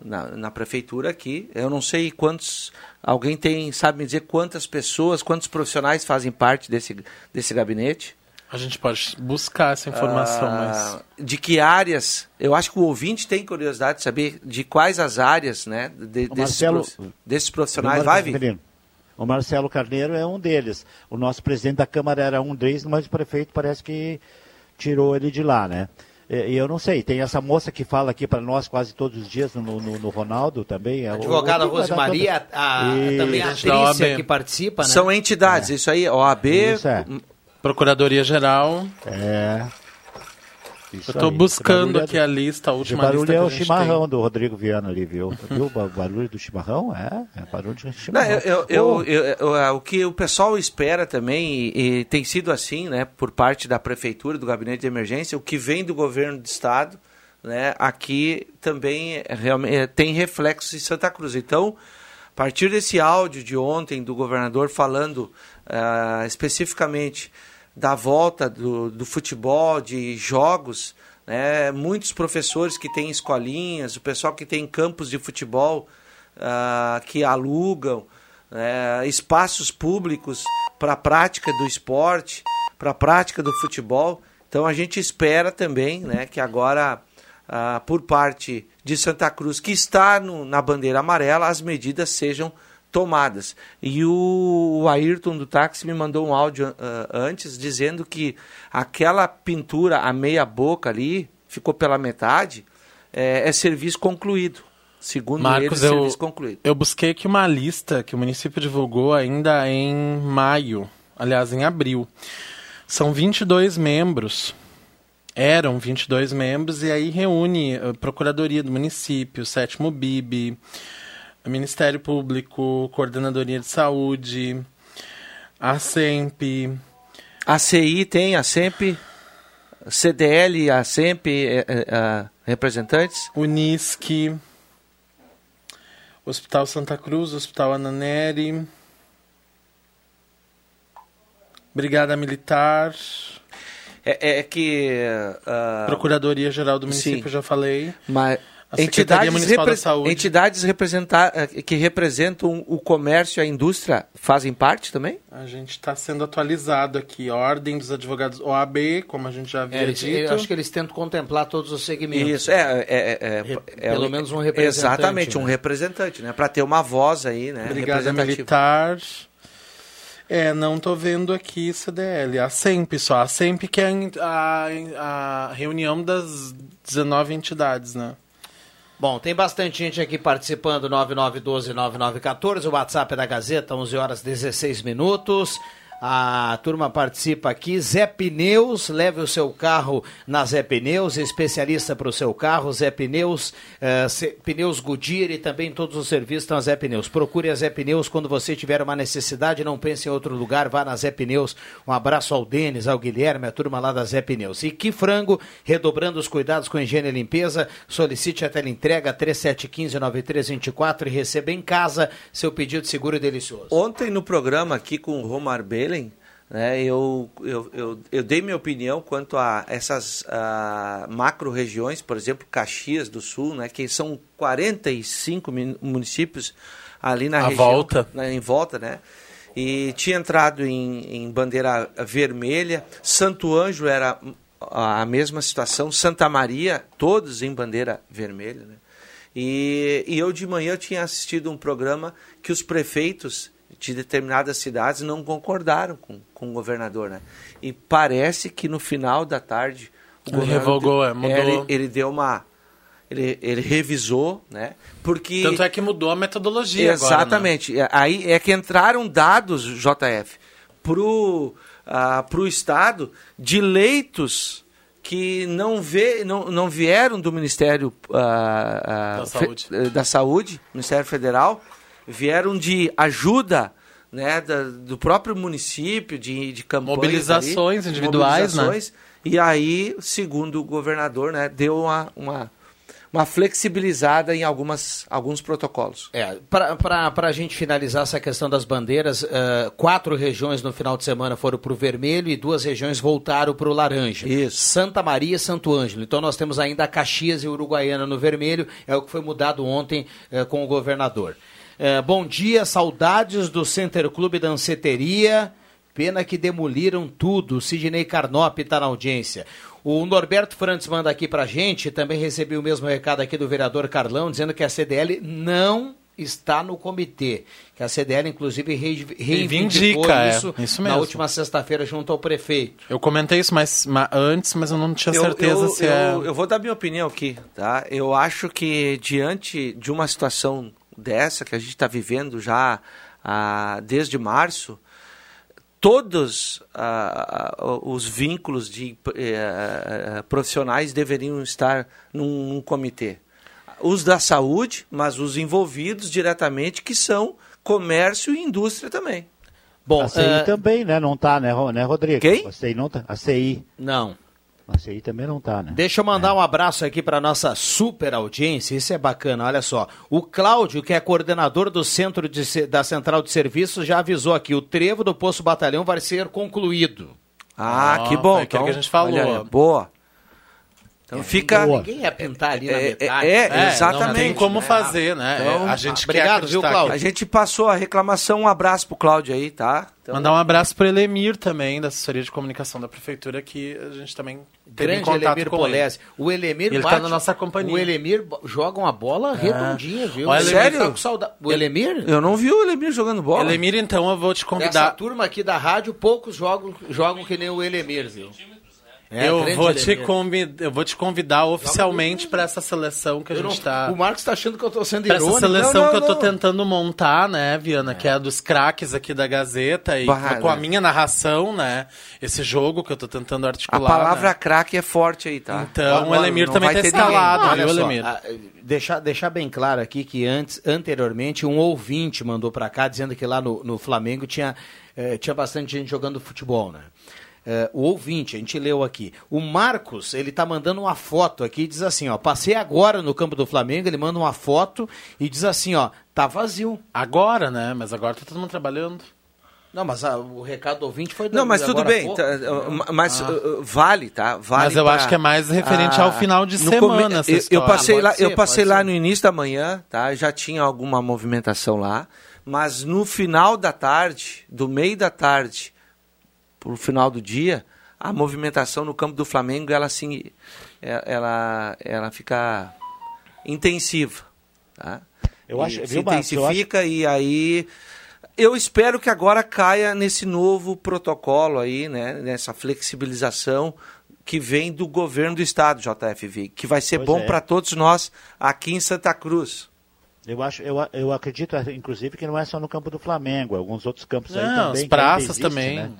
na, na prefeitura aqui. Eu não sei quantos, alguém tem sabe me dizer quantas pessoas, quantos profissionais fazem parte desse desse gabinete? A gente pode buscar essa informação, Ah, mas. de que áreas? Eu acho que o ouvinte tem curiosidade de saber de quais as áreas, né? de- O desses, Marcelo- prof- desses profissionais. Vai. O Marcelo Carneiro é um deles. O nosso presidente da Câmara era um deles, mas o prefeito parece que tirou ele de lá, né? E e eu não sei, tem essa moça que fala aqui para nós quase todos os dias no, no, no Ronaldo também. é o- Advogada o- Rosemaria, a, Isso. também a Trícia OAB. que participa, né? São entidades, isso aí, OAB. Isso é. Procuradoria Geral. É. Isso Eu tô aí. buscando barulho é aqui do- a lista, a última barulho lista é que o chimarrão do Rodrigo Viana ali, viu? Viu o ba- barulho do chimarrão? É, é barulho de Não, chimarrão. eu, eu, eu- eu- eu- é, o que o pessoal espera também, e, e tem sido assim, né, por parte da prefeitura, do gabinete de emergência, o que vem do governo do estado, né, aqui também é, realmente é, tem reflexos em Santa Cruz. Então, a partir desse áudio de ontem do governador falando ah, especificamente da volta do, do futebol, de jogos, né, muitos professores que têm escolinhas, o pessoal que tem campos de futebol ah, que alugam, né, espaços públicos para a prática do esporte, para a prática do futebol. Então a gente espera também né, que agora, ah, por parte de Santa Cruz, que está no- na bandeira amarela, as medidas sejam tomadas. E o, o Ayrton do táxi me mandou um áudio ah, antes dizendo que aquela pintura a meia boca ali, ficou pela metade, é, é serviço concluído. Segundo Marcos, ele, eu, serviço concluído. eu busquei aqui uma lista que o município divulgou ainda em maio, aliás, em abril. São 22 membros, eram 22 membros, e aí reúne a Procuradoria do Município, Sétimo BIB, Ministério Público, Coordenadoria de Saúde, a SEMP. A CI tem, a SEMP, CDL, a SEMP, é, é, representantes? Unisc, Hospital Santa Cruz, Hospital Ananeri, Brigada Militar, É, é que... ah, Procuradoria Geral do Município, sim. já falei. Mas A Secretaria entidades, Municipal da repre- Saúde. entidades representar, eh, que representam o comércio e a indústria fazem parte também? A gente está sendo atualizado aqui. Ordem dos Advogados OAB, como a gente já havia É, eles- dito. eu acho que eles tentam contemplar todos os segmentos. Isso, é, é, é, é, é pelo menos um representante. Exatamente, um né? representante, né? Para ter uma voz aí, né? Brigada. Militar. É, não tô vendo aqui CDL. A SEMP só. A SEMP que é a, a reunião das 19 entidades, né? Bom, tem bastante gente aqui participando, 9912-9914, o WhatsApp é da Gazeta, 11 horas 16 minutos. A turma participa aqui. Zé Pneus, leve o seu carro na Zé Pneus, especialista para o seu carro. Zé Pneus, se- pneus Goodyear e também todos os serviços estão na Zé Pneus. Procure a Zé Pneus quando você tiver uma necessidade, não pense em outro lugar, vá na Zé Pneus. Um abraço ao Denis, ao Guilherme, a turma lá da Zé Pneus. E que frango, redobrando os cuidados com higiene e limpeza, solicite a teleentrega 3715-9324 e receba em casa seu pedido seguro e delicioso. Ontem no programa aqui com o Romar Né, eu, eu, eu, eu dei minha opinião quanto a essas ah, macro-regiões, por exemplo, Caxias do Sul, né, que são 45 min- municípios ali na À região. volta. né, em volta, né? E tinha entrado em, em bandeira vermelha. Santo Anjo era a mesma situação. Santa Maria, todos em bandeira vermelha, né? E, e eu de manhã tinha assistido um programa que os prefeitos de determinadas cidades não concordaram com, com o governador, né? E parece que no final da tarde o Ele revogou, é, mudou. ele, ele deu uma ele, ele revisou, né? Porque Tanto é que mudou a metodologia agora, né? Exatamente. É, Aí é que entraram dados, JF, pro, ah, pro Estado de leitos que não, vê, não, não vieram do Ministério ah, ah, Da fe- Saúde. eh, da Saúde, Ministério Federal, vieram de ajuda né, da- do próprio município, de, de campanhas Mobilizações ali, individuais, né? mobilizações, E aí, segundo o governador, né, deu uma, uma, uma flexibilizada em algumas, alguns protocolos. É, para a gente finalizar essa questão das bandeiras, eh, quatro regiões no final de semana foram para o vermelho e duas regiões voltaram para o laranja. Isso. Santa Maria e Santo Ângelo. Então nós temos ainda Caxias e Uruguaiana no vermelho, é o que foi mudado ontem eh, com o governador. Eh, bom dia, saudades do Center Clube da Anceteria. Pena que demoliram tudo. Sidney Carnop está na audiência. O Norberto Frantes manda aqui pra gente, também recebi o mesmo recado aqui do vereador Carlão, dizendo que a CDL não está no comitê. Que a CDL, inclusive, rei- reivindicou Reivindica, é, isso, isso na última sexta-feira junto ao prefeito. Eu comentei isso mais, ma- antes, mas eu não tinha Eu- certeza eu, se eu, é... eu vou dar minha opinião aqui, tá? Eu acho que diante de uma situação dessa que a gente está vivendo já ah, desde março, todos ah, ah, os vínculos de eh, profissionais deveriam estar num, num comitê. Os da saúde, mas os envolvidos diretamente, que são comércio e indústria também. Bom, a CI eh, também, né? Não tá, né, né Rodrigo? Quem? A CI não tá. A CI. Não. A CI também não tá, né? Deixa eu mandar um abraço aqui para nossa super audiência. Isso é bacana, olha só. O Cláudio, que é coordenador do centro de da Central de Serviços, já avisou aqui: o trevo do Poço Batalhão vai ser concluído. Ah, que bom. aquilo então, que a gente falou. olha, boa. Então fica. Ninguém ia pintar ali na É, metade. é, né? exatamente. Não tem como fazer, né? Então, É, a gente obrigado, quer viu, Cláudio? A gente passou a reclamação. Um abraço pro Cláudio aí, tá? Então, Mandar um abraço pro Elemir também, da assessoria de comunicação da prefeitura, que a gente também teve em Grande contato Elemir com Polese. ele. O Elemir Ele tá bate- na nossa companhia. O Elemir joga uma bola redondinha, viu? Ó, O Elemir Sério? tá com saudade. O Elemir? Eu não vi o Elemir jogando bola. Elemir, então, eu vou te convidar. turma aqui da rádio, poucos jogam, jogam que nem o Elemir, viu? É, eu, vou te Elemir. convid... eu vou te convidar oficialmente para essa seleção que a Eu gente não- tá. O Marcos tá achando que eu tô sendo Pra essa irônico. seleção Não, não, que eu tô não. tentando montar, né, Viana? Que é a dos craques aqui da Gazeta e Bah, com a né? minha narração, né? Esse jogo que eu tô tentando A articular. palavra né? craque é forte aí, tá? Então, o Agora, Elemir não também vai tá ter escalado, ninguém. Olha viu, só, Elemir? a- deixar, deixar bem claro aqui que antes, anteriormente, um ouvinte mandou pra cá dizendo que lá no, no Flamengo tinha, eh, tinha bastante gente jogando futebol, né? Eh, o ouvinte, a gente leu aqui. O Marcos, ele tá mandando uma foto aqui, diz assim, ó, passei agora no campo do Flamengo, ele manda uma foto e diz assim, ó, tá vazio. Agora, né? Mas agora tá todo mundo trabalhando. Não, mas ah, o recado do ouvinte foi Não, mas tudo bem, tá, uh, mas Ah. uh, uh, vale, tá? Vale Mas eu pra- acho que é mais referente Ah, ao final de semana come- essa eu, eu passei Ah, lá, pode eu ser, passei lá ser. no início da manhã, tá? Já tinha alguma movimentação lá, mas no final da tarde, do meio da tarde pro final do dia, a movimentação no campo do Flamengo, ela assim, é- ela ela fica intensiva, tá? Eu E acho- se viu, Marcos, eu intensifica e aí eu espero que agora caia nesse novo protocolo aí, né, nessa flexibilização que vem do governo do estado, JFV, que vai ser Pois bom é. para todos nós aqui em Santa Cruz. Eu acho, eu, eu acredito, inclusive, que não é só no campo do Flamengo, alguns outros campos aí Não, também. as praças existe, também. né?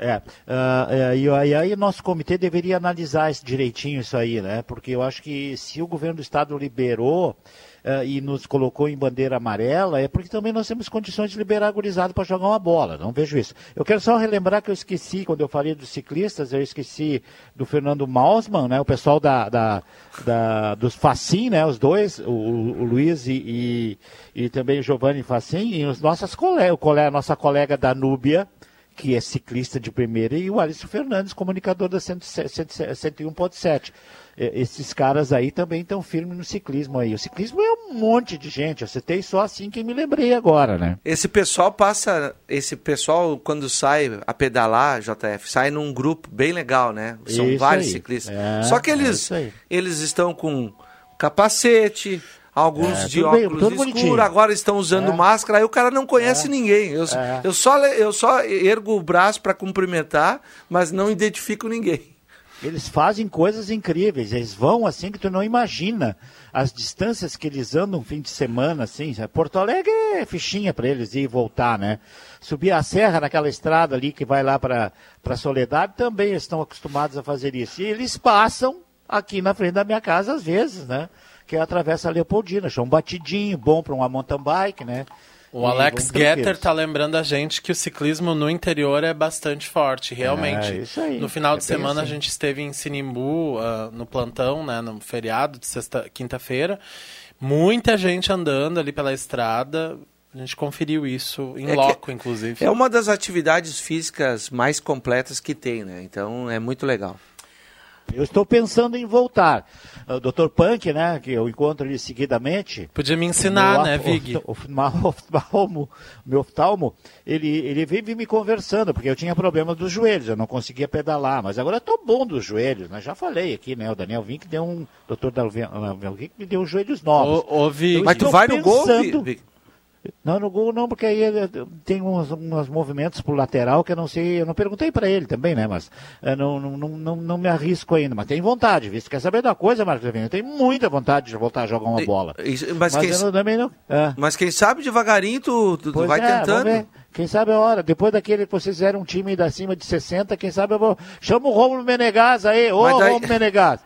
É, é, e aí, aí nosso comitê deveria analisar direitinho isso aí, né? Porque eu acho que se o governo do estado liberou ah, e nos colocou em bandeira amarela, é porque também nós temos condições de liberar a gurizada para jogar uma bola. Não vejo isso. Eu quero só relembrar que eu esqueci, quando eu falei dos ciclistas, eu esqueci do Fernando Mausman, né? O pessoal da, da, da- dos Facim, né? Os dois, o, o Luiz e, e, e também o Giovanni Facim, e os nossas colegas, o colega, nossa colega da Núbia, que é ciclista de primeira, e o Alisson Fernandes, comunicador da 101.7. E- Esses caras aí também estão firmes no ciclismo aí. O ciclismo é um monte de gente. Eu citei só assim que me lembrei agora, né? Esse pessoal passa, esse pessoal quando sai a pedalar, JF, sai num grupo bem legal, né? São Isso vários aí. ciclistas. É, Só que é eles, aí. eles estão com capacete, alguns É, de bem, óculos tudo escuros, bonitinho. agora estão usando É. máscara, aí o cara não conhece ninguém. Eu, É. eu, só, eu só ergo o braço para cumprimentar, mas não identifico ninguém. Eles fazem coisas incríveis. Eles vão assim que tu não imagina. As distâncias que eles andam um fim de semana, assim. Porto Alegre é fichinha para eles ir e voltar, né? Subir a serra naquela estrada ali que vai lá para Soledade, também estão acostumados a fazer isso. E eles passam aqui na frente da minha casa às vezes, né? Que é atravessa a Leopoldina. Achou um batidinho, bom para uma mountain bike, né? O E Alex. Getter tá lembrando a gente que o ciclismo no interior é bastante forte, realmente. É, isso aí. No final É de semana assim. a gente esteve em Sinimbu, ah, no plantão, né, no feriado de sexta, quinta-feira. Muita gente andando ali pela estrada. A gente conferiu isso em É loco, inclusive. É uma das atividades físicas mais completas que tem, né? Então é muito legal. Eu estou pensando em voltar. O Dr. Punk, né, que eu encontro ele seguidamente. Podia me ensinar, o né, Vig? of- oftalmo, meu oftalmo, ele, ele vive me conversando, porque eu tinha problemas dos joelhos, eu não conseguia pedalar, mas agora eu estou bom dos joelhos, né? Já falei aqui, né? O Daniel Vink deu um. Dr. Daniel Vink me deu joelhos novos. Ô, ô, Vig. Eu Mas tu vai no gol, pensando- Vi- Não, no gol não, porque aí tem uns, uns movimentos pro lateral que eu não sei, eu não perguntei para ele também, né? Mas eu não, não, não, não, me arrisco ainda, mas tenho vontade, viu? Você quer saber de uma coisa, Marcos? Eu tenho muita vontade de voltar a jogar uma bola. Mas Mas quem, eu também não. é. mas quem sabe devagarinho tu, tu, tu vai é, tentando. Quem sabe a hora, depois daquele que vocês fizeram um time da acima de 60, quem sabe eu vou. Chama o Romulo Menegaz aí, ô daí- Romulo Menegaz.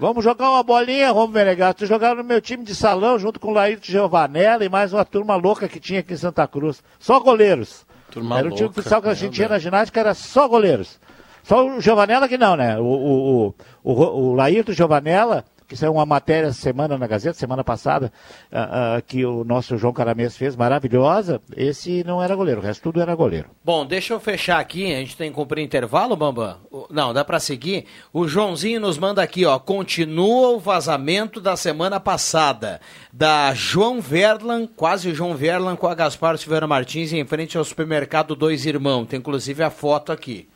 Vamos jogar uma bolinha, Romulo Menegaz. Tu jogava no meu time de salão junto com o Laírto Giovanella e mais uma turma louca que tinha aqui em Santa Cruz. Só goleiros. Turma era um time futsal que a gente tinha na ginástica, era só goleiros. Só o Giovanella que não, né? O, o, o, o, o Laírto Giovanella, que saiu uma matéria semana na Gazeta, semana passada, ah, ah, que o nosso João Caramês fez, maravilhosa. Esse não era goleiro, o resto tudo era goleiro. Bom, deixa eu fechar aqui, a gente tem que cumprir intervalo, Bambam? Não, dá pra seguir. O Joãozinho nos manda aqui, ó, continua o vazamento da semana passada, da João Verlan, quase João Verlan com a Gaspar Silveira Martins em frente ao supermercado Dois Irmãos. Tem inclusive a foto aqui.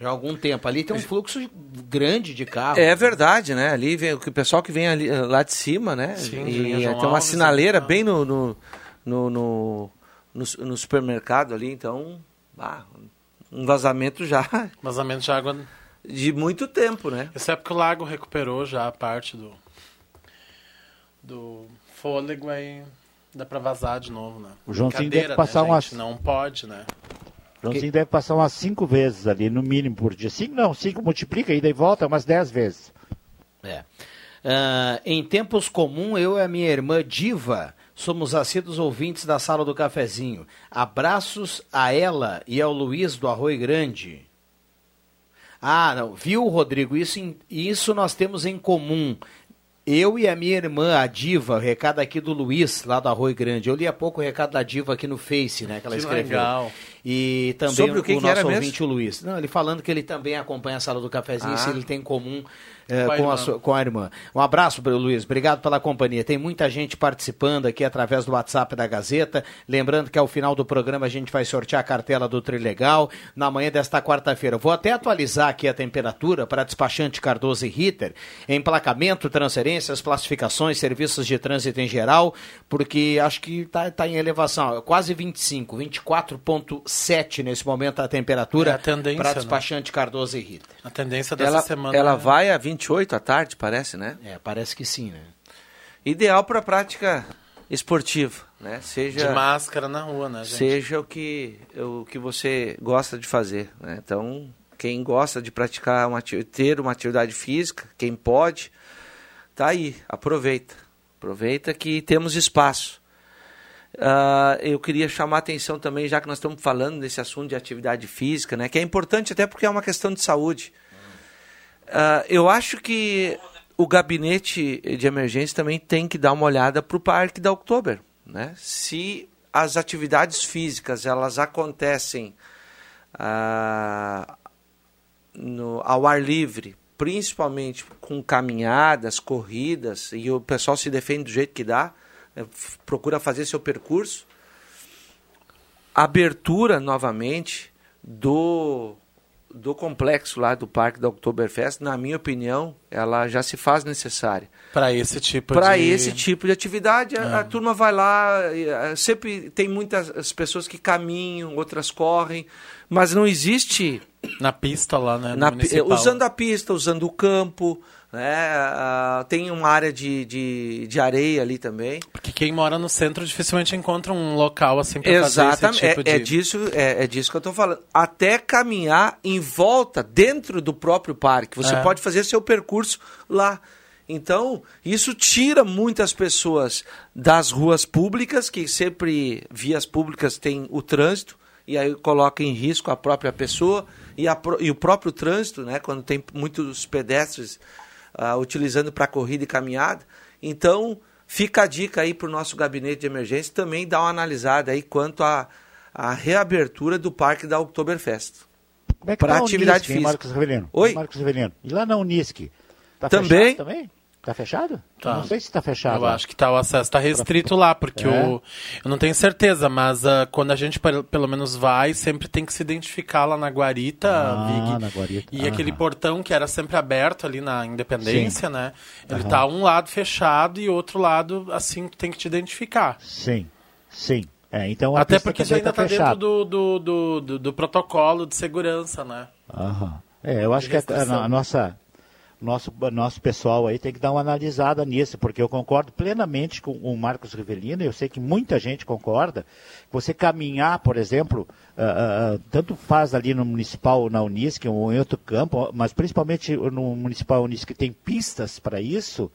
Já há algum tempo. Ali tem um fluxo grande de carro. É verdade, né? Ali vem o que- pessoal que vem ali, eh, lá de cima, né? Sim, e João tem uma Alves, sinaleira bem no no, no, no, no su- no supermercado ali, então, ah, um vazamento já Vazamento de água. de muito tempo, né? Isso é porque o lago recuperou já a parte do. do fôlego aí. Dá pra vazar de novo, né? O Joãozinho Brincadeira, deve passar né, umas-? Não pode, né? Joãozinho deve passar umas cinco vezes ali, no mínimo, por dia. Cinco não, cinco multiplica, e volta, umas dez vezes. É. Ah, em tempos comuns, eu e a minha irmã Diva somos assíduos ouvintes da sala do cafezinho. Abraços a ela e ao Luiz do Arroio Grande. Ah, não. Viu, Rodrigo? Isso, isso nós temos em comum. Eu e a minha irmã, a Diva, o recado aqui do Luiz, lá do Arroio Grande. Eu li há pouco o recado da Diva aqui no Face, né? Que ela Que escreveu. legal. E também Sobre o que que nosso era mesmo? ouvinte, o Luiz. Não, ele falando que ele também acompanha a sala do cafezinho, Ah. se ele tem em comum eh, Com a com, a irmã. sua- com a irmã. Um abraço para o Luiz, obrigado pela companhia. Tem muita gente participando aqui através do WhatsApp da Gazeta. Lembrando que ao final do programa a gente vai sortear a cartela do Trilegal na manhã desta quarta-feira. Vou até atualizar aqui a temperatura para despachante Cardoso e Ritter, emplacamento, transferências, classificações, serviços de trânsito em geral, porque acho que está em elevação, quase 25, 24,7 nesse momento a temperatura É a tendência, para né? despachante Cardoso e Ritter. A tendência dessa Ela, semana. ela é- vai a 28 à tarde, parece, né? É, parece que sim, né? Ideal para prática esportiva, né? Seja De máscara na rua, né, gente? seja o que o que você gosta de fazer, né? Então, quem gosta de praticar uma ter uma atividade física, quem pode, tá aí, aproveita. Aproveita que temos espaço. Ah, eu queria chamar a atenção também, já que nós estamos falando desse assunto de atividade física, né? Que é importante até porque é uma questão de saúde. Ah, eu acho que o gabinete de emergência também tem que dar uma olhada para o parque da Oktober, né? Se as atividades físicas elas acontecem ah, no, ao ar livre, principalmente com caminhadas, corridas, e o pessoal se defende do jeito que dá, eh, procura fazer seu percurso, abertura novamente do do complexo lá do parque da Oktoberfest, na minha opinião, ela já se faz necessária. Para esse tipo Para de... esse tipo de atividade, a, É. a turma vai lá, eh, sempre tem muitas as pessoas que caminham, outras correm, mas não existe Na pista lá, né? na usando a pista, usando o campo, né? ah, tem uma área de, de, de areia ali também. Porque quem mora no centro dificilmente encontra um local assim para fazer Exatamente, esse tipo de... é, é disso, é, é disso que eu estou falando. Até caminhar em volta, dentro do próprio parque. Você É. pode fazer seu percurso lá. Então, isso tira muitas pessoas das ruas públicas, que sempre vias públicas tem o trânsito, e aí coloca em risco a própria pessoa e, a e o próprio trânsito, né, quando tem muitos pedestres ah, utilizando para corrida e caminhada. Então, fica a dica aí para o nosso gabinete de emergência também dar uma analisada aí quanto à à reabertura do parque da Oktoberfest. Como é que Para tá a atividade Unisc, hein, física. Marcos Rivelino? Oi? Marcos Rivelino. E lá na Unisc? Tá Também. também? Tá fechado? Tá. Não sei se tá fechado. Eu acho que tá, o acesso está restrito lá, porque É? o, eu não tenho certeza, mas ah, quando a gente pel- pelo menos vai, sempre tem que se identificar lá na guarita, Ah, Vig. na guarita. E aquele portão que era sempre aberto ali na Independência, Sim. né? Ele Aham. tá um lado fechado e outro lado, assim, tem que te identificar. Sim, sim. É, então Até porque isso também ainda tá tá dentro do, do, do, do, do protocolo de segurança, né? Aham. É, eu acho que a, a- a nossa nosso, nosso pessoal aí tem que dar uma analisada nisso, porque eu concordo plenamente com o Marcos Rivelino, eu sei que muita gente concorda. Você caminhar, por exemplo, ah, ah, tanto faz ali no Municipal, na Unisc ou em outro campo, mas principalmente no Municipal Unisc que tem pistas para isso,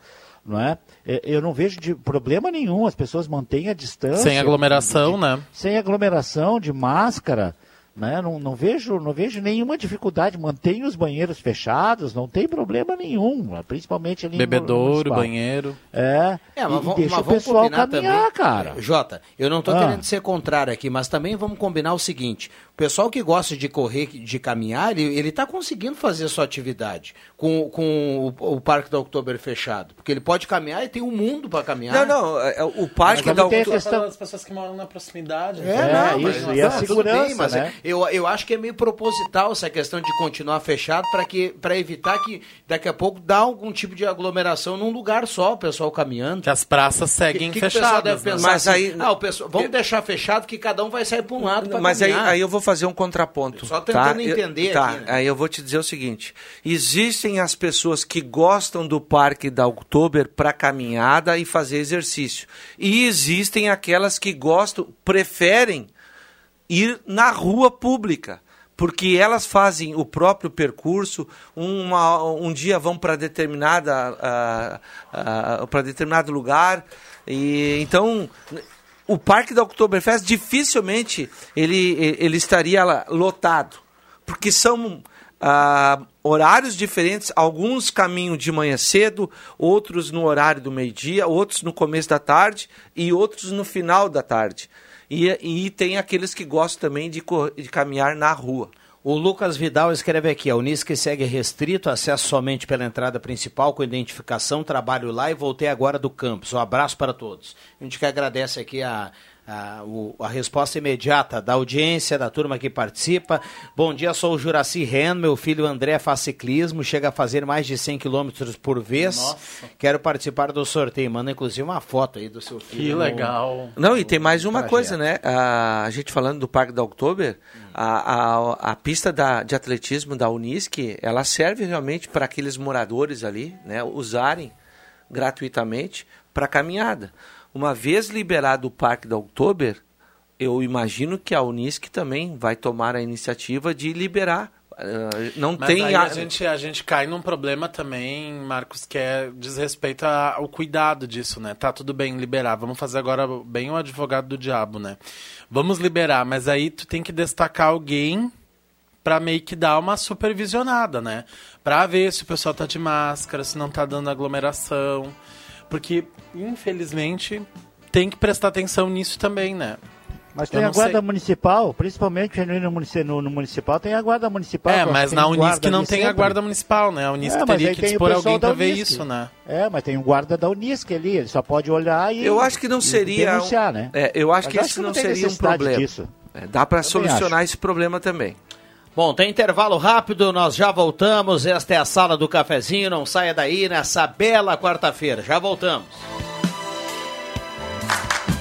não é? Eu não vejo de problema nenhum, as pessoas mantêm a distância. Sem aglomeração, né? Sem aglomeração, de máscara. Né? Não, não, vejo, não vejo nenhuma dificuldade. Mantém os banheiros fechados, não tem problema nenhum. Principalmente ali no- no Bebedouro, municipal. banheiro. É, É, e mas, vamos- deixa mas o pessoal combinar caminhar, também. cara. Jota, eu não estou Ah. querendo ser contrário aqui, mas também vamos combinar o seguinte: o pessoal que gosta de correr, de caminhar, ele está conseguindo fazer a sua atividade com, com o, o Parque da Oktober fechado. Porque ele pode caminhar e tem um mundo para caminhar. Não, não, é- é o Parque Mas da também tem a Oktober- questão- As pessoas que moram na proximidade. É, É, não, mas, isso, e a não, tudo segurança, bem, mas né? eu, eu acho que é meio proposital essa questão de continuar fechado para que evitar que daqui a pouco dá algum tipo de aglomeração num lugar só, o pessoal caminhando. Que as praças seguem que, que o pessoal fechadas. deve pensar Mas assim, aí- ah, o pessoal, vamos deixar fechado que cada um vai sair para um lado para Mas aí, caminhar. aí eu vou fazer um contraponto. Só tentando tá? Eu- entender tá, aqui, né? Aí eu vou te dizer o seguinte: existem as pessoas que gostam do Parque da Oktober para caminhada e fazer exercício. E existem aquelas que gostam, preferem ir na rua pública. Porque elas fazem o próprio percurso, uma- um dia vão para determinada para determinado lugar e então o parque da Oktoberfest dificilmente ele, ele estaria lotado, porque são ah, horários diferentes, alguns caminham de manhã cedo, outros no horário do meio-dia, outros no começo da tarde e outros no final da tarde. E, e tem aqueles que gostam também de, de caminhar na rua. O Lucas Vidal escreve aqui, a Unisque segue restrito, acesso somente pela entrada principal com identificação, trabalho lá e voltei agora do campus. Um abraço para todos. A gente que agradece aqui a, a, o- a resposta imediata da audiência, da turma que participa. Bom dia, sou o Juraci Ren, meu filho André faz ciclismo, chega a fazer mais de 100 km por vez. Nossa. Quero participar do sorteio. Manda inclusive uma foto aí do seu filho. Que no- legal. Não, e tem mais uma trajeto. coisa, né? A, a gente falando do Parque da Oktober, a, a, a pista da, de atletismo da Unisc, ela serve realmente para aqueles moradores ali, né? Usarem gratuitamente para caminhada. Uma vez liberado o Parque da Oktober, eu imagino que a Unisc também vai tomar a iniciativa de liberar. Ah, não Mas tem a- a gente, a gente cai num problema também, Marcos, que é diz respeito ao cuidado disso, né? Tá tudo bem liberar, vamos fazer agora bem o advogado do diabo, né? Vamos liberar, mas aí tu tem que destacar alguém pra meio que dar uma supervisionada, né? Pra ver se o pessoal tá de máscara, se não tá dando aglomeração. Porque, infelizmente, tem que prestar atenção nisso também, né? Mas tem a guarda sei. municipal, principalmente no, no, no municipal, tem a guarda municipal. É, mas na Unisc não tem a sempre. guarda municipal, né? A Unisc É, teria que dispor alguém da pra ver isso, né? É, mas tem um guarda da Unisc ali, ele só pode olhar e Eu acho que não seria. denunciar, um- né? É, eu acho Mas que isso não, não seria um problema. disso. É, dá para solucionar acho. esse problema também. Bom, tem intervalo rápido, nós já voltamos. Esta é a sala do cafezinho, não saia daí nessa bela quarta-feira. Já voltamos.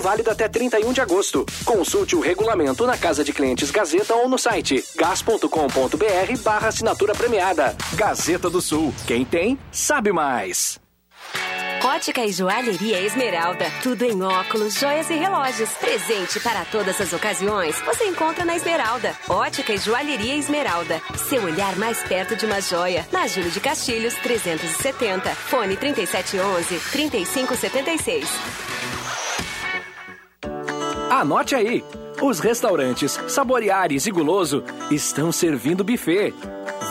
válida até 31 de agosto. Consulte o regulamento na Casa de Clientes Gazeta ou no site gas.com.br barra assinatura premiada. Gazeta do Sul. Quem tem, sabe mais. Ótica e Joalheria Esmeralda. Tudo em óculos, joias e relógios. Presente para todas as ocasiões. Você encontra na Esmeralda. Ótica e Joalheria Esmeralda. Seu olhar mais perto de uma joia. Na Júlio de Castilhos, 370. Fone 3711-3576. Anote aí. Os restaurantes Saboreares e Guloso estão servindo buffet.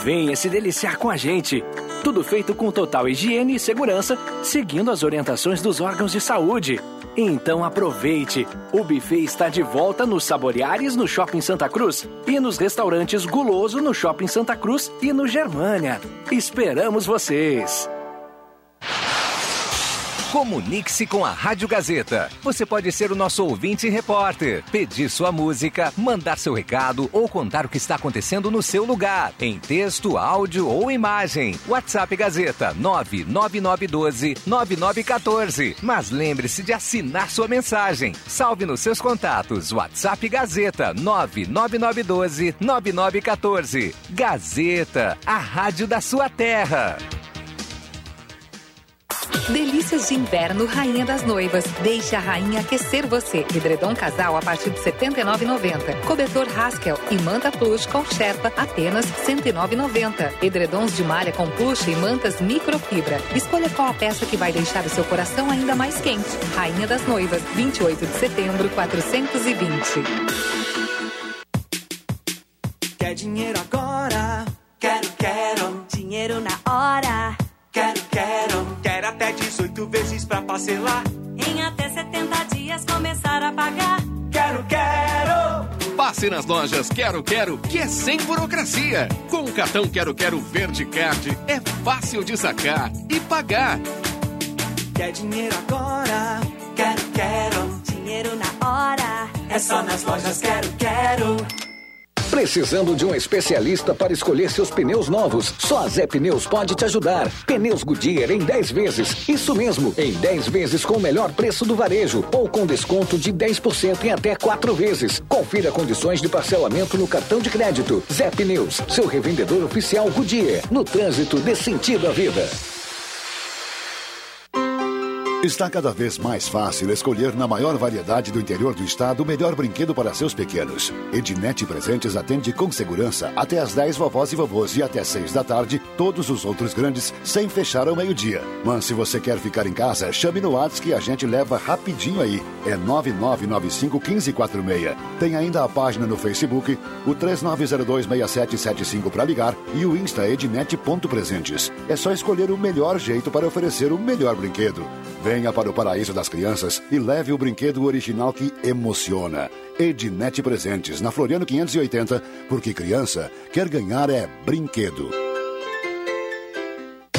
Venha se deliciar com a gente. Tudo feito com total higiene e segurança, seguindo as orientações dos órgãos de saúde. Então aproveite! O buffet está de volta nos Saboreares no Shopping Santa Cruz e nos restaurantes Guloso no Shopping Santa Cruz e no Germânia. Esperamos vocês! Comunique-se com a Rádio Gazeta. Você pode ser o nosso ouvinte e repórter, pedir sua música, mandar seu recado ou contar o que está acontecendo no seu lugar, em texto, áudio ou imagem. WhatsApp Gazeta 99912-9914. Mas lembre-se de assinar sua mensagem. Salve nos seus contatos. WhatsApp Gazeta 99912-9914. Gazeta, a rádio da sua terra. Delícias de inverno Rainha das Noivas. Deixe a rainha aquecer você. Edredom casal a partir de R$ 79,90. Cobertor Haskell e manta plush com Sherpa apenas R$ 109,90. Edredons de malha com plush e mantas microfibra. Escolha qual a peça que vai deixar o seu coração ainda mais quente. Rainha das Noivas, 28 de setembro, 420. Quer dinheiro agora? Pra parcelar. Em até 70 dias começar a pagar. Quero, quero. Passe nas lojas Quero Quero, que é sem burocracia. Com o cartão Quero Quero Verde Card, é fácil de sacar e pagar. Quer dinheiro agora? Quero, quero. Dinheiro na hora? É só nas lojas Quero, quero. Precisando de um especialista para escolher seus pneus novos? Só a Zé Pneus pode te ajudar. Pneus Goodyear em 10 vezes. Isso mesmo, em 10 vezes com o melhor preço do varejo ou com desconto de 10% em até 4 vezes. Confira condições de parcelamento no cartão de crédito. Zé Pneus, seu revendedor oficial Goodyear. No trânsito, dê sentido à vida. Está cada vez mais fácil escolher na maior variedade do interior do estado o melhor brinquedo para seus pequenos. Ednet Presentes atende com segurança até às 10 vovós e vovôs e até 6 da tarde todos os outros grandes sem fechar ao meio-dia. Mas se você quer ficar em casa, chame no WhatsApp que a gente leva rapidinho aí. É 9995 1546. Tem ainda a página no Facebook, o 39026775 para ligar e o Insta Ednet.presentes. É só escolher o melhor jeito para oferecer o melhor brinquedo. Venha para o paraíso das crianças e leve o brinquedo original que emociona. Ednet Presentes, na Floriano 580, porque criança quer ganhar é brinquedo.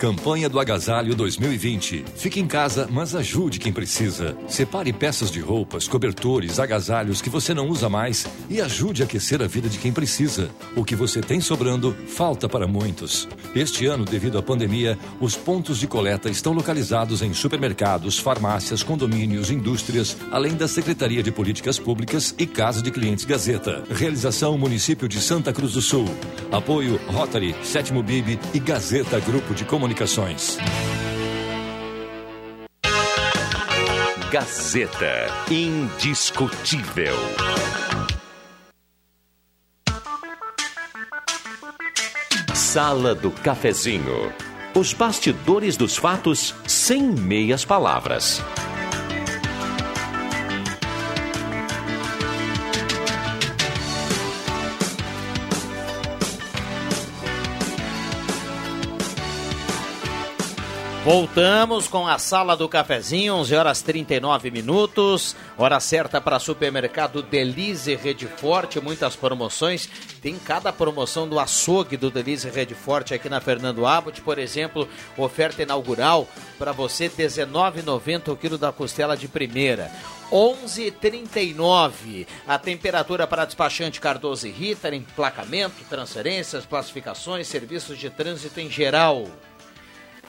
Campanha do Agasalho 2020. Fique em casa, mas ajude quem precisa. Separe peças de roupas, cobertores, agasalhos que você não usa mais e ajude a aquecer a vida de quem precisa. O que você tem sobrando falta para muitos. Este ano, devido à pandemia, os pontos de coleta estão localizados em supermercados, farmácias, condomínios, indústrias, além da Secretaria de Políticas Públicas e Casa de Clientes Gazeta. Realização Município de Santa Cruz do Sul. Apoio Rotary, Sétimo Bib e Gazeta Grupo de Comunicações. Gazeta. Indiscutível. Sala do Cafezinho. Os bastidores dos fatos sem meias palavras. Voltamos com a sala do cafezinho, 11 horas 39 minutos. Hora certa para supermercado Delize Rede Forte, muitas promoções. Tem cada promoção do açougue do Delize Rede Forte aqui na Fernando Abbott, por exemplo, oferta inaugural para você 19,90 o quilo da costela de primeira. 11:39. A temperatura para despachante Cardoso e Ritter, emplacamento, transferências, classificações, serviços de trânsito em geral.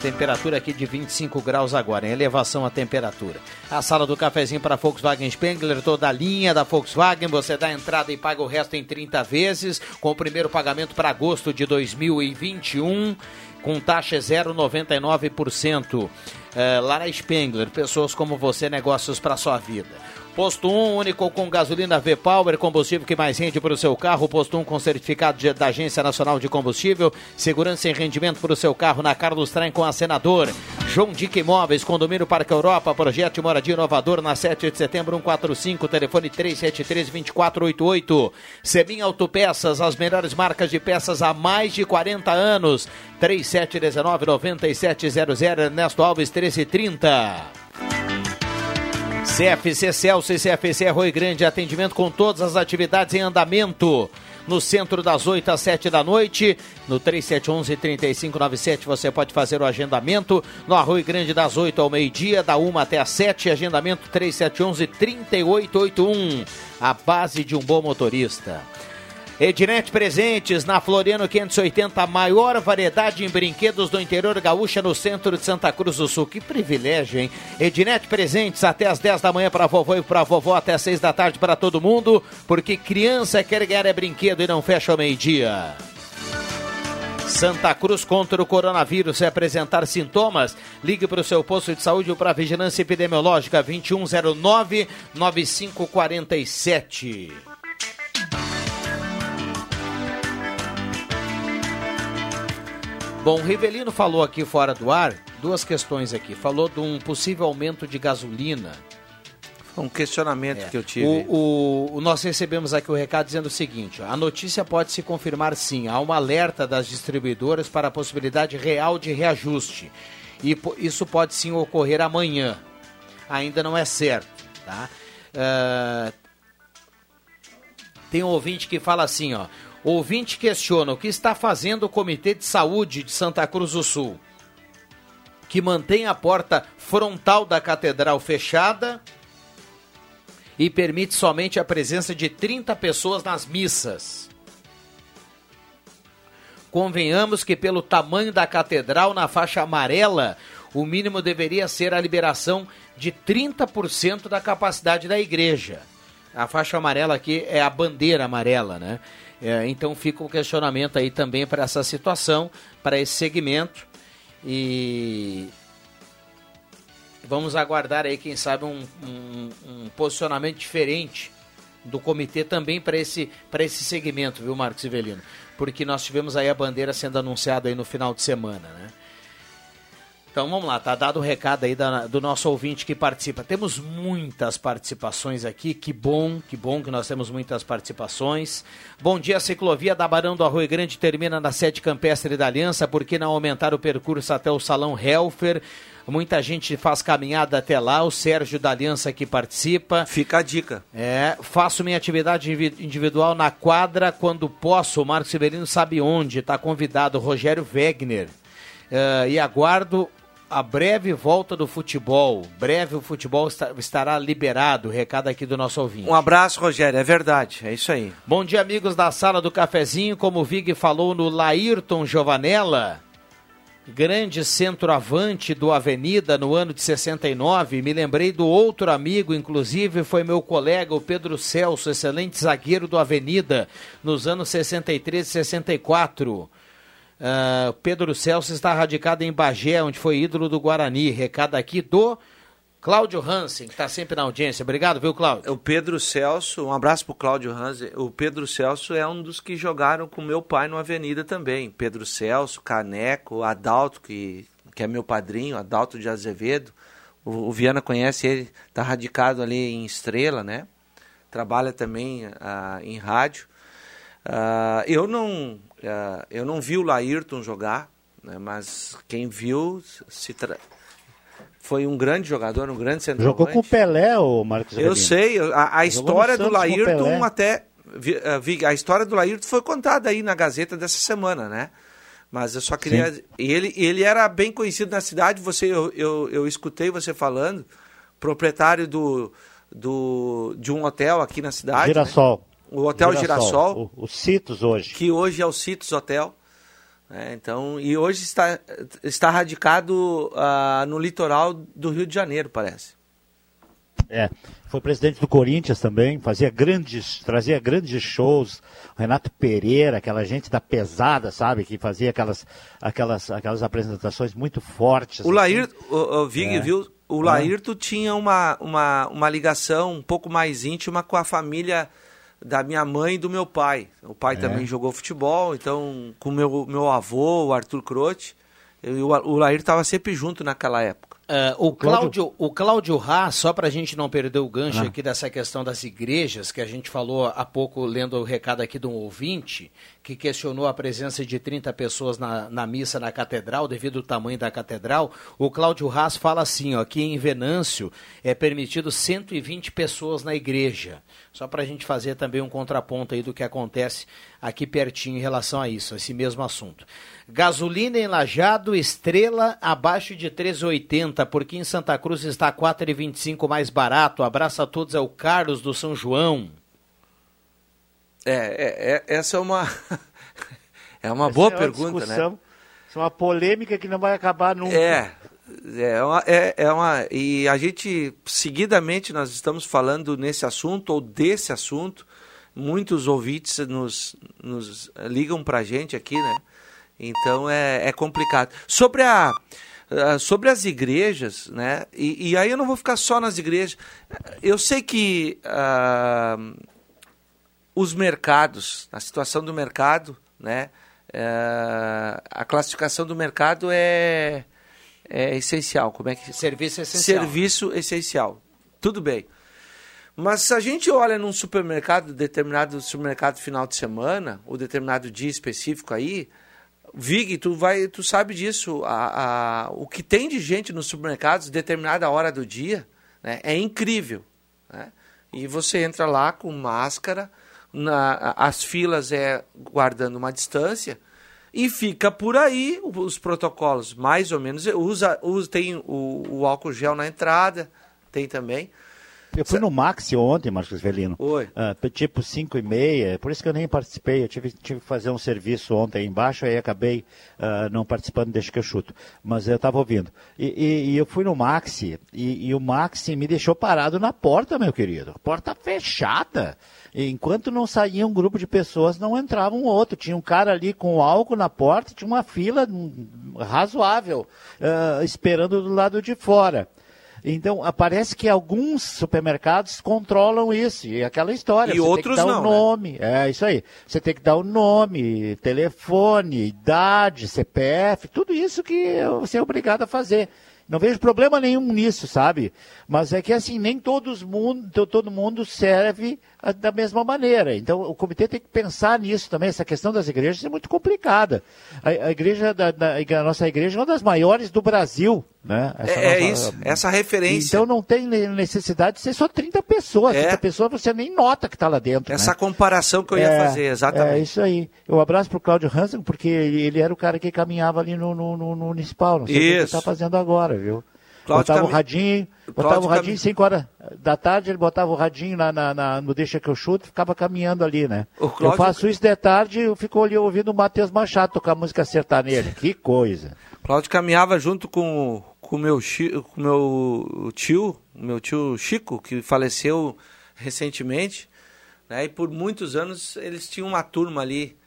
Temperatura aqui de 25 graus agora, em elevação a temperatura. A sala do cafezinho para Volkswagen Spengler, toda a linha da Volkswagen. Você dá a entrada e paga o resto em 30 vezes, com o primeiro pagamento para agosto de 2021, com taxa 0,99%. É, lá na Spengler, pessoas como você, negócios para sua vida. Posto 1, único com gasolina V-Power, combustível que mais rende para o seu carro. Posto 1 com certificado de, da Agência Nacional de Combustível. Segurança e rendimento para o seu carro na Carlos Trem com a Senador. João Dick Imóveis, Condomínio Parque Europa, projeto de moradia inovador na 7 de setembro 145, telefone 373-2488. Semin Autopeças, as melhores marcas de peças há mais de 40 anos. 3719-9700, Ernesto Alves 1330. CFC Celso e CFC Arroio Grande, atendimento com todas as atividades em andamento. No centro das 8 às 7 da noite, no 3711-3597 você pode fazer o agendamento. No Arroio Grande das 8 ao meio-dia, da 1 até às 7, agendamento 3711-3881. A base de um bom motorista. Ednet Presentes, na Floriano 580, a maior variedade em brinquedos do interior gaúcha no centro de Santa Cruz do Sul. Que privilégio, hein? Ednet Presentes, até as 10 da manhã para vovô e para vovó, até as 6 da tarde para todo mundo, porque criança quer ganhar é brinquedo e não fecha ao meio-dia. Santa Cruz contra o coronavírus. Se apresentar sintomas, ligue para o seu posto de saúde ou para a vigilância epidemiológica 2109 Bom, o Rivelino falou aqui fora do ar duas questões aqui. Falou de um possível aumento de gasolina. Foi um questionamento é. que eu tive. O, o, nós recebemos aqui o recado dizendo o seguinte: a notícia pode se confirmar sim. Há um alerta das distribuidoras para a possibilidade real de reajuste. E isso pode sim ocorrer amanhã. Ainda não é certo. Tá? Uh, tem um ouvinte que fala assim, ó. Ouvinte questiona o que está fazendo o Comitê de Saúde de Santa Cruz do Sul, que mantém a porta frontal da catedral fechada e permite somente a presença de 30 pessoas nas missas. Convenhamos que, pelo tamanho da catedral na faixa amarela, o mínimo deveria ser a liberação de 30% da capacidade da igreja. A faixa amarela aqui é a bandeira amarela, né? É, então fica o questionamento aí também para essa situação, para esse segmento. E vamos aguardar aí, quem sabe, um, um, um posicionamento diferente do comitê também para esse, esse segmento, viu, Marcos Ivelino? Porque nós tivemos aí a bandeira sendo anunciada aí no final de semana, né? Então vamos lá, tá dado o recado aí da, do nosso ouvinte que participa. Temos muitas participações aqui, que bom, que bom que nós temos muitas participações. Bom dia, a ciclovia da Barão do Arroio Grande termina na sede campestre da Aliança, porque não aumentar o percurso até o Salão Helfer? Muita gente faz caminhada até lá, o Sérgio da Aliança que participa. Fica a dica. É, faço minha atividade individual na quadra quando posso. O Marcos Severino sabe onde, está convidado, Rogério Wegner. Uh, e aguardo a breve volta do futebol. Breve o futebol estará liberado. Recado aqui do nosso ouvinte. Um abraço, Rogério. É verdade. É isso aí. Bom dia, amigos da sala do cafezinho. Como o Vig falou no Laírton Giovanella, grande centroavante do Avenida no ano de 69. Me lembrei do outro amigo, inclusive foi meu colega, o Pedro Celso, excelente zagueiro do Avenida nos anos 63 e 64. Uh, Pedro Celso está radicado em Bagé, onde foi ídolo do Guarani. Recado aqui do Cláudio Hansen, que está sempre na audiência. Obrigado, viu, Cláudio? O Pedro Celso, um abraço para o Cláudio Hansen. O Pedro Celso é um dos que jogaram com meu pai no Avenida também. Pedro Celso, Caneco, Adalto, que, que é meu padrinho, Adalto de Azevedo. O, o Viana conhece ele, está radicado ali em Estrela, né? Trabalha também uh, em rádio. Uh, eu não Uh, eu não vi o Laírton jogar, né, mas quem viu se tra... foi um grande jogador, um grande centroavante. Jogou com o Pelé, o Marcos Eu sei, a, a história do Laírton até vi, a história do Laírton foi contada aí na Gazeta dessa semana, né? Mas eu só queria. Sim. Ele, ele era bem conhecido na cidade, você, eu, eu, eu escutei você falando, proprietário do, do, de um hotel aqui na cidade. Girassol. Né? O Hotel Girassol. Girassol o, o Citos hoje. Que hoje é o Citos Hotel. Né? Então, e hoje está, está radicado uh, no litoral do Rio de Janeiro, parece. É, foi presidente do Corinthians também, fazia grandes, trazia grandes shows. Renato Pereira, aquela gente da pesada, sabe, que fazia aquelas, aquelas, aquelas apresentações muito fortes. O Lair, assim. o, o Vig, é. viu? O Laírto é. tinha uma, uma, uma ligação um pouco mais íntima com a família da minha mãe e do meu pai. O pai é. também jogou futebol, então com meu meu avô, o Arthur Croce, eu, o Lair estava sempre junto naquela época. Uh, o Cláudio, o Cláudio Haas, só para a gente não perder o gancho ah. aqui dessa questão das igrejas, que a gente falou há pouco, lendo o recado aqui de um ouvinte, que questionou a presença de 30 pessoas na, na missa na catedral, devido ao tamanho da catedral. O Cláudio Haas fala assim, ó, que em Venâncio é permitido 120 pessoas na igreja. Só para a gente fazer também um contraponto aí do que acontece aqui pertinho em relação a isso, esse mesmo assunto. Gasolina em Lajado, estrela abaixo de 3,80, porque em Santa Cruz está 4,25 mais barato. Abraço a todos, é o Carlos do São João. É, é, é essa é uma é uma essa boa é uma pergunta, né? Isso é uma polêmica que não vai acabar nunca. É, é uma, é, é uma. E a gente, seguidamente, nós estamos falando nesse assunto ou desse assunto. Muitos ouvintes nos, nos ligam para a gente aqui, né? Então é, é complicado. Sobre a. sobre as igrejas, né? E, e, aí eu não vou ficar só nas igrejas. Eu sei que uh, os mercados, a situação do mercado, né? Uh, a classificação do mercado é, é essencial. Como é que serviço essencial? Serviço essencial. Tudo bem. Mas se a gente olha num supermercado, determinado supermercado final de semana, ou determinado dia específico aí, Vig, tu vai, tu sabe disso. A, a, o que tem de gente nos supermercados, determinada hora do dia, né, é incrível. Né? E você entra lá com máscara, na, as filas é guardando uma distância e fica por aí os protocolos, mais ou menos. Usa, usa tem o, o álcool gel na entrada, tem também. Eu fui no Maxi ontem, Marcos Velino. Oi. Uh, tipo 5 e meia, por isso que eu nem participei. Eu tive, tive que fazer um serviço ontem embaixo, aí acabei uh, não participando, deixa que eu chuto. Mas eu estava ouvindo. E, e, e, eu fui no Maxi, e, e, o Maxi me deixou parado na porta, meu querido. Porta fechada. E enquanto não saía um grupo de pessoas, não entrava um outro. Tinha um cara ali com álcool na porta, tinha uma fila hum, razoável, uh, esperando do lado de fora. Então, parece que alguns supermercados controlam isso, e aquela história. E outros tem que dar não. O né? nome, né? é isso aí. Você tem que dar o nome, telefone, idade, CPF, tudo isso que você é obrigado a fazer. Não vejo problema nenhum nisso, sabe? Mas é que assim, nem todos mundo, todo mundo serve da mesma maneira. Então o comitê tem que pensar nisso também. Essa questão das igrejas é muito complicada. A, a igreja da, da, a nossa igreja é uma das maiores do Brasil. Né? Essa é, é nossa, isso, essa referência. Então não tem necessidade de ser só 30 pessoas. É. 30 pessoas você nem nota que está lá dentro. Essa né? comparação que eu ia é, fazer, exatamente. É isso aí. Eu abraço para o Cláudio Hansen, porque ele era o cara que caminhava ali no, no, no, no municipal. Não sei isso. o que ele está fazendo agora, viu? Cláudio botava Cam... o radinho, botava Cláudio o radinho, 5 horas da tarde, ele botava o radinho na, na, na, no Deixa que eu chuto e ficava caminhando ali, né? Cláudio... Eu faço isso de tarde e fico ali ouvindo o Matheus Machado tocar música sertaneja. Que coisa. Cláudio caminhava junto com o meu, com meu tio, meu tio Chico, que faleceu recentemente, né? E por muitos anos eles tinham uma turma ali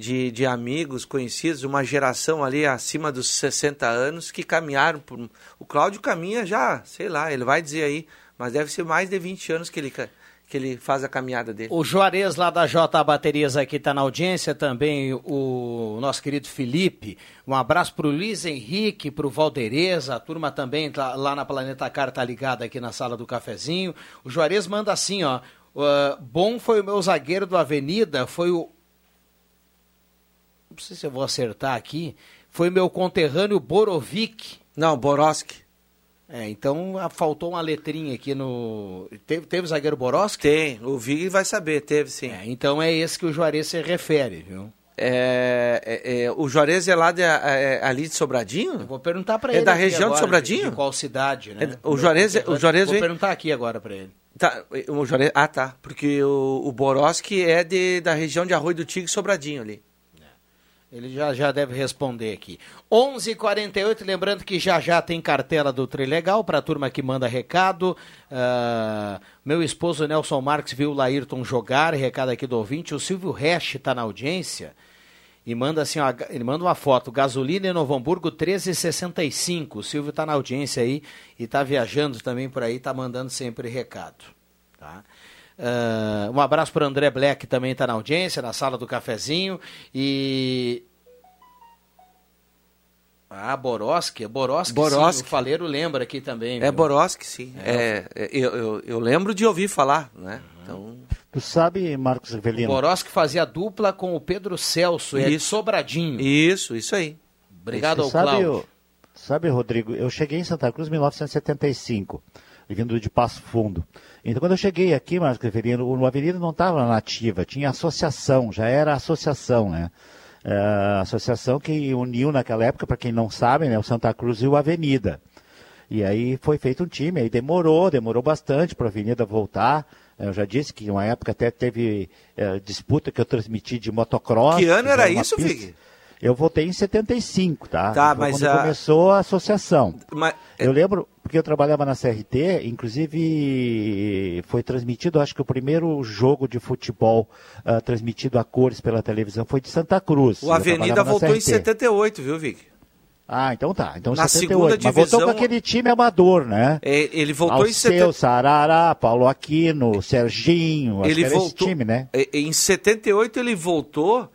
de, de amigos, conhecidos, uma geração ali acima dos 60 anos que caminharam por. O Cláudio caminha já, sei lá, ele vai dizer aí, mas deve ser mais de 20 anos que ele, que ele faz a caminhada dele. O Juarez lá da J Baterias aqui está na audiência, também o nosso querido Felipe. Um abraço para o Luiz Henrique, para o Valdereza, a turma também tá, lá na Planeta Car tá ligada aqui na sala do cafezinho. O Juarez manda assim, ó. Uh, bom foi o meu zagueiro do Avenida, foi o não sei se eu vou acertar aqui, foi meu conterrâneo Borovic. Não, Boroski. É, então faltou uma letrinha aqui no. Teve, teve zagueiro Boroski? Tem, o Vig vai saber, teve sim. É, então é esse que o Juarez se refere, viu? É, é, é, o Juarez é lá de, é, é ali de Sobradinho? Eu vou perguntar para é ele. É da região agora, de Sobradinho? De, de qual cidade, né? o Juarez, o Juarez Vou vem... perguntar aqui agora para ele. Tá, o Juarez, ah, tá. Porque o, o Boroski é de, da região de Arroio do Tigre Sobradinho ali. Ele já, já deve responder aqui. 11:48 h 48 lembrando que já já tem cartela do Trilegal para a turma que manda recado. Uh, meu esposo Nelson Marques viu o Laírton jogar, recado aqui do ouvinte. O Silvio Resch está na audiência e manda assim, ó, ele manda uma foto, gasolina em Novo Hamburgo 13,65. O Silvio está na audiência aí e está viajando também por aí, está mandando sempre recado. Tá? Uh, um abraço para André Black, que também está na audiência, na sala do cafezinho. E. Ah, Boroski, Boroski, Boroski. Sim, o Faleiro lembra aqui também. É viu? Boroski, sim. É, é, eu, eu, eu, lembro de ouvir falar, né? Então... Tu sabe, Marcos Rivelino? O Boroski fazia dupla com o Pedro Celso, é de Sobradinho. Isso, isso aí. Obrigado Você ao sabe, Cláudio. Sabe, Rodrigo, eu cheguei em Santa Cruz em 1975, vindo de Passo Fundo. Então, quando eu cheguei aqui, Marcos Rivelino, o Avenida não estava nativa, tinha associação, já era associação, né? É, associação que uniu naquela época, para quem não sabe, né, o Santa Cruz e o Avenida. E aí foi feito um time, aí demorou, demorou bastante para a Avenida voltar. Eu já disse que uma época até teve é, disputa que eu transmiti de motocross. Que ano era isso, pista. Vig? Eu voltei em 75, tá? Tá, Foi mas quando a- começou a associação. Mas- Eu lembro, porque eu trabalhava na CRT, inclusive foi transmitido, acho que o primeiro jogo de futebol ah, transmitido a cores pela televisão foi de Santa Cruz. O Avenida voltou em CRT. 78, viu, Vic? Ah, então tá. Então Na 78. segunda Mas voltou divisão- com aquele time amador, né? É, ele voltou em Alceu, 70 Sarará, Paulo Aquino, Serginho, acho ele era voltou time, né? e- Em 78 ele voltou.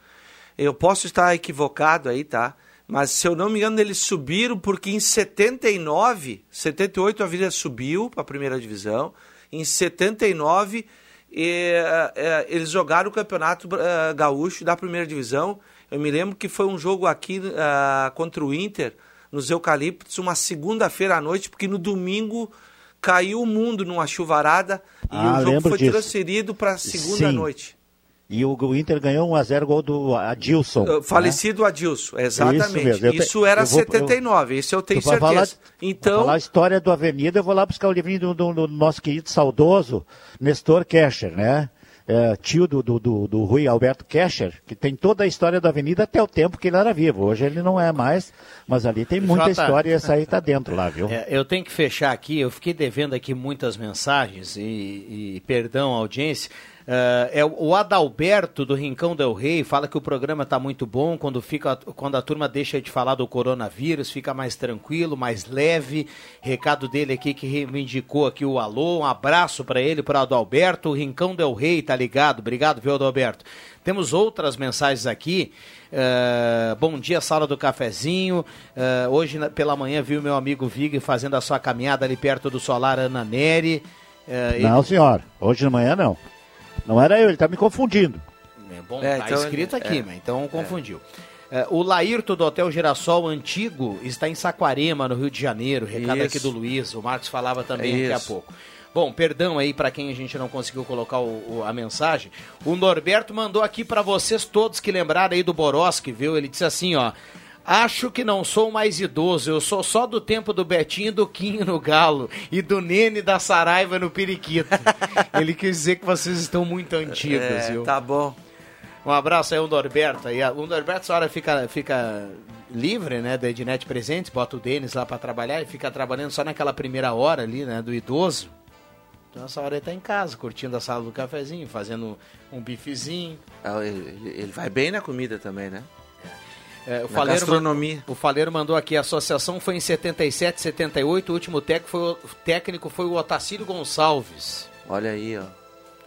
Eu posso estar equivocado aí, tá? Mas se eu não me engano, eles subiram porque em 79, 78 a Avenida subiu para a primeira divisão. Em 79 eh, eh, eles jogaram o Campeonato eh, Gaúcho da primeira divisão. Eu me lembro que foi um jogo aqui ah, contra o Inter, nos Eucaliptos, uma segunda-feira à noite, porque no domingo caiu o mundo numa chuvarada e Ah, o jogo foi disso. transferido para segunda Sim. noite. E o, o Inter ganhou 1x0 gol do Adilson. Uh, né? Falecido Adilson, exatamente. mesmo. Eu te- Isso era eu vou- 79, isso eu tenho certeza. falar- então, falar a história do Avenida, eu vou lá buscar o livrinho do, do- do nosso querido saudoso Nestor Kescher, né? É, tio do, do, do, do Rui Alberto Kescher, que tem toda a história da Avenida até o tempo que ele era vivo. Hoje ele não é mais, mas ali tem muita Jota. história e essa aí tá dentro lá, viu? É, eu tenho que fechar aqui, eu fiquei devendo aqui muitas mensagens e, e perdão à audiência. Ah, é o o Adalberto do Rincão Del Rei fala que o programa está muito bom quando, fica, quando a turma deixa de falar do coronavírus, fica mais tranquilo, mais leve. Recado dele aqui que reivindicou aqui o alô. Um abraço para ele, para o Adalberto. O Rincão Del Rei tá ligado. Obrigado, viu, Adalberto? Temos outras mensagens aqui. Ah, bom dia, sala do cafezinho. Ah, hoje pela manhã vi o meu amigo Vig fazendo a sua caminhada ali perto do solar Ana Neri. Ah, ele- Não, senhor. Hoje de manhã não. Não era eu, ele tá me confundindo. É bom, É, tá então, escrito aqui, é. mas então confundiu. É, o Laírto do Hotel Girassol Antigo está em Saquarema, no Rio de Janeiro. Recado Isso. aqui do Luiz. O Marcos falava também daqui a Isso. pouco. Bom, perdão aí para quem a gente não conseguiu colocar o- o- a mensagem. O Norberto mandou aqui para vocês todos que lembraram aí do Boroski, viu? Ele disse assim, ó. Acho que não sou mais idoso, eu sou só do tempo do Betinho e do Quinho no Galo e do Nene da Saraiva no Periquito. Ele quis dizer que vocês estão muito antigos, É, viu? tá bom. Um abraço aí ao Norberto. aí. O Norberto, essa hora fica, fica livre, né, da Ednet Presentes, bota o Denis lá para trabalhar e fica trabalhando só naquela primeira hora ali, né, do idoso. Então essa hora ele tá em casa, curtindo a sala do cafezinho, fazendo um bifezinho. Ah, Ele, ele vai bem na comida também, né? É, o, Faleiro gastronomia. mandou- o Faleiro mandou aqui, a associação foi em 77, 78, o último técnico foi, o- técnico foi o Otacílio Gonçalves. Olha aí, ó.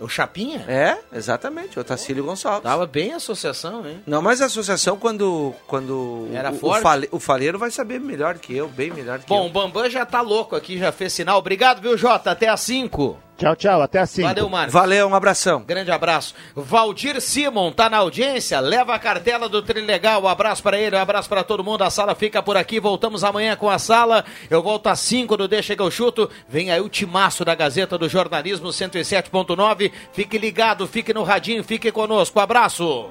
O Chapinha? É, exatamente, o Otacílio Gonçalves. Tava bem a associação, hein? Não, mas a associação, quando, quando Era o, forte? O, fale, o faleiro vai saber melhor que eu, bem melhor que Bom, eu. o Bambam já tá louco aqui, já fez sinal. Obrigado, viu, Jota? Até às 5. Tchau, tchau, até assim. Valeu, Marcos. Valeu, um abração. Grande abraço. Valdir Simon tá na audiência, leva a cartela do Trilegal. Um abraço para ele, um abraço para todo mundo. A sala fica por aqui. Voltamos amanhã com a sala. Eu volto às 5 do Deixa que eu chuto. Vem aí o timaço da Gazeta do Jornalismo 107.9. Fique ligado, fique no radinho, fique conosco. Abraço.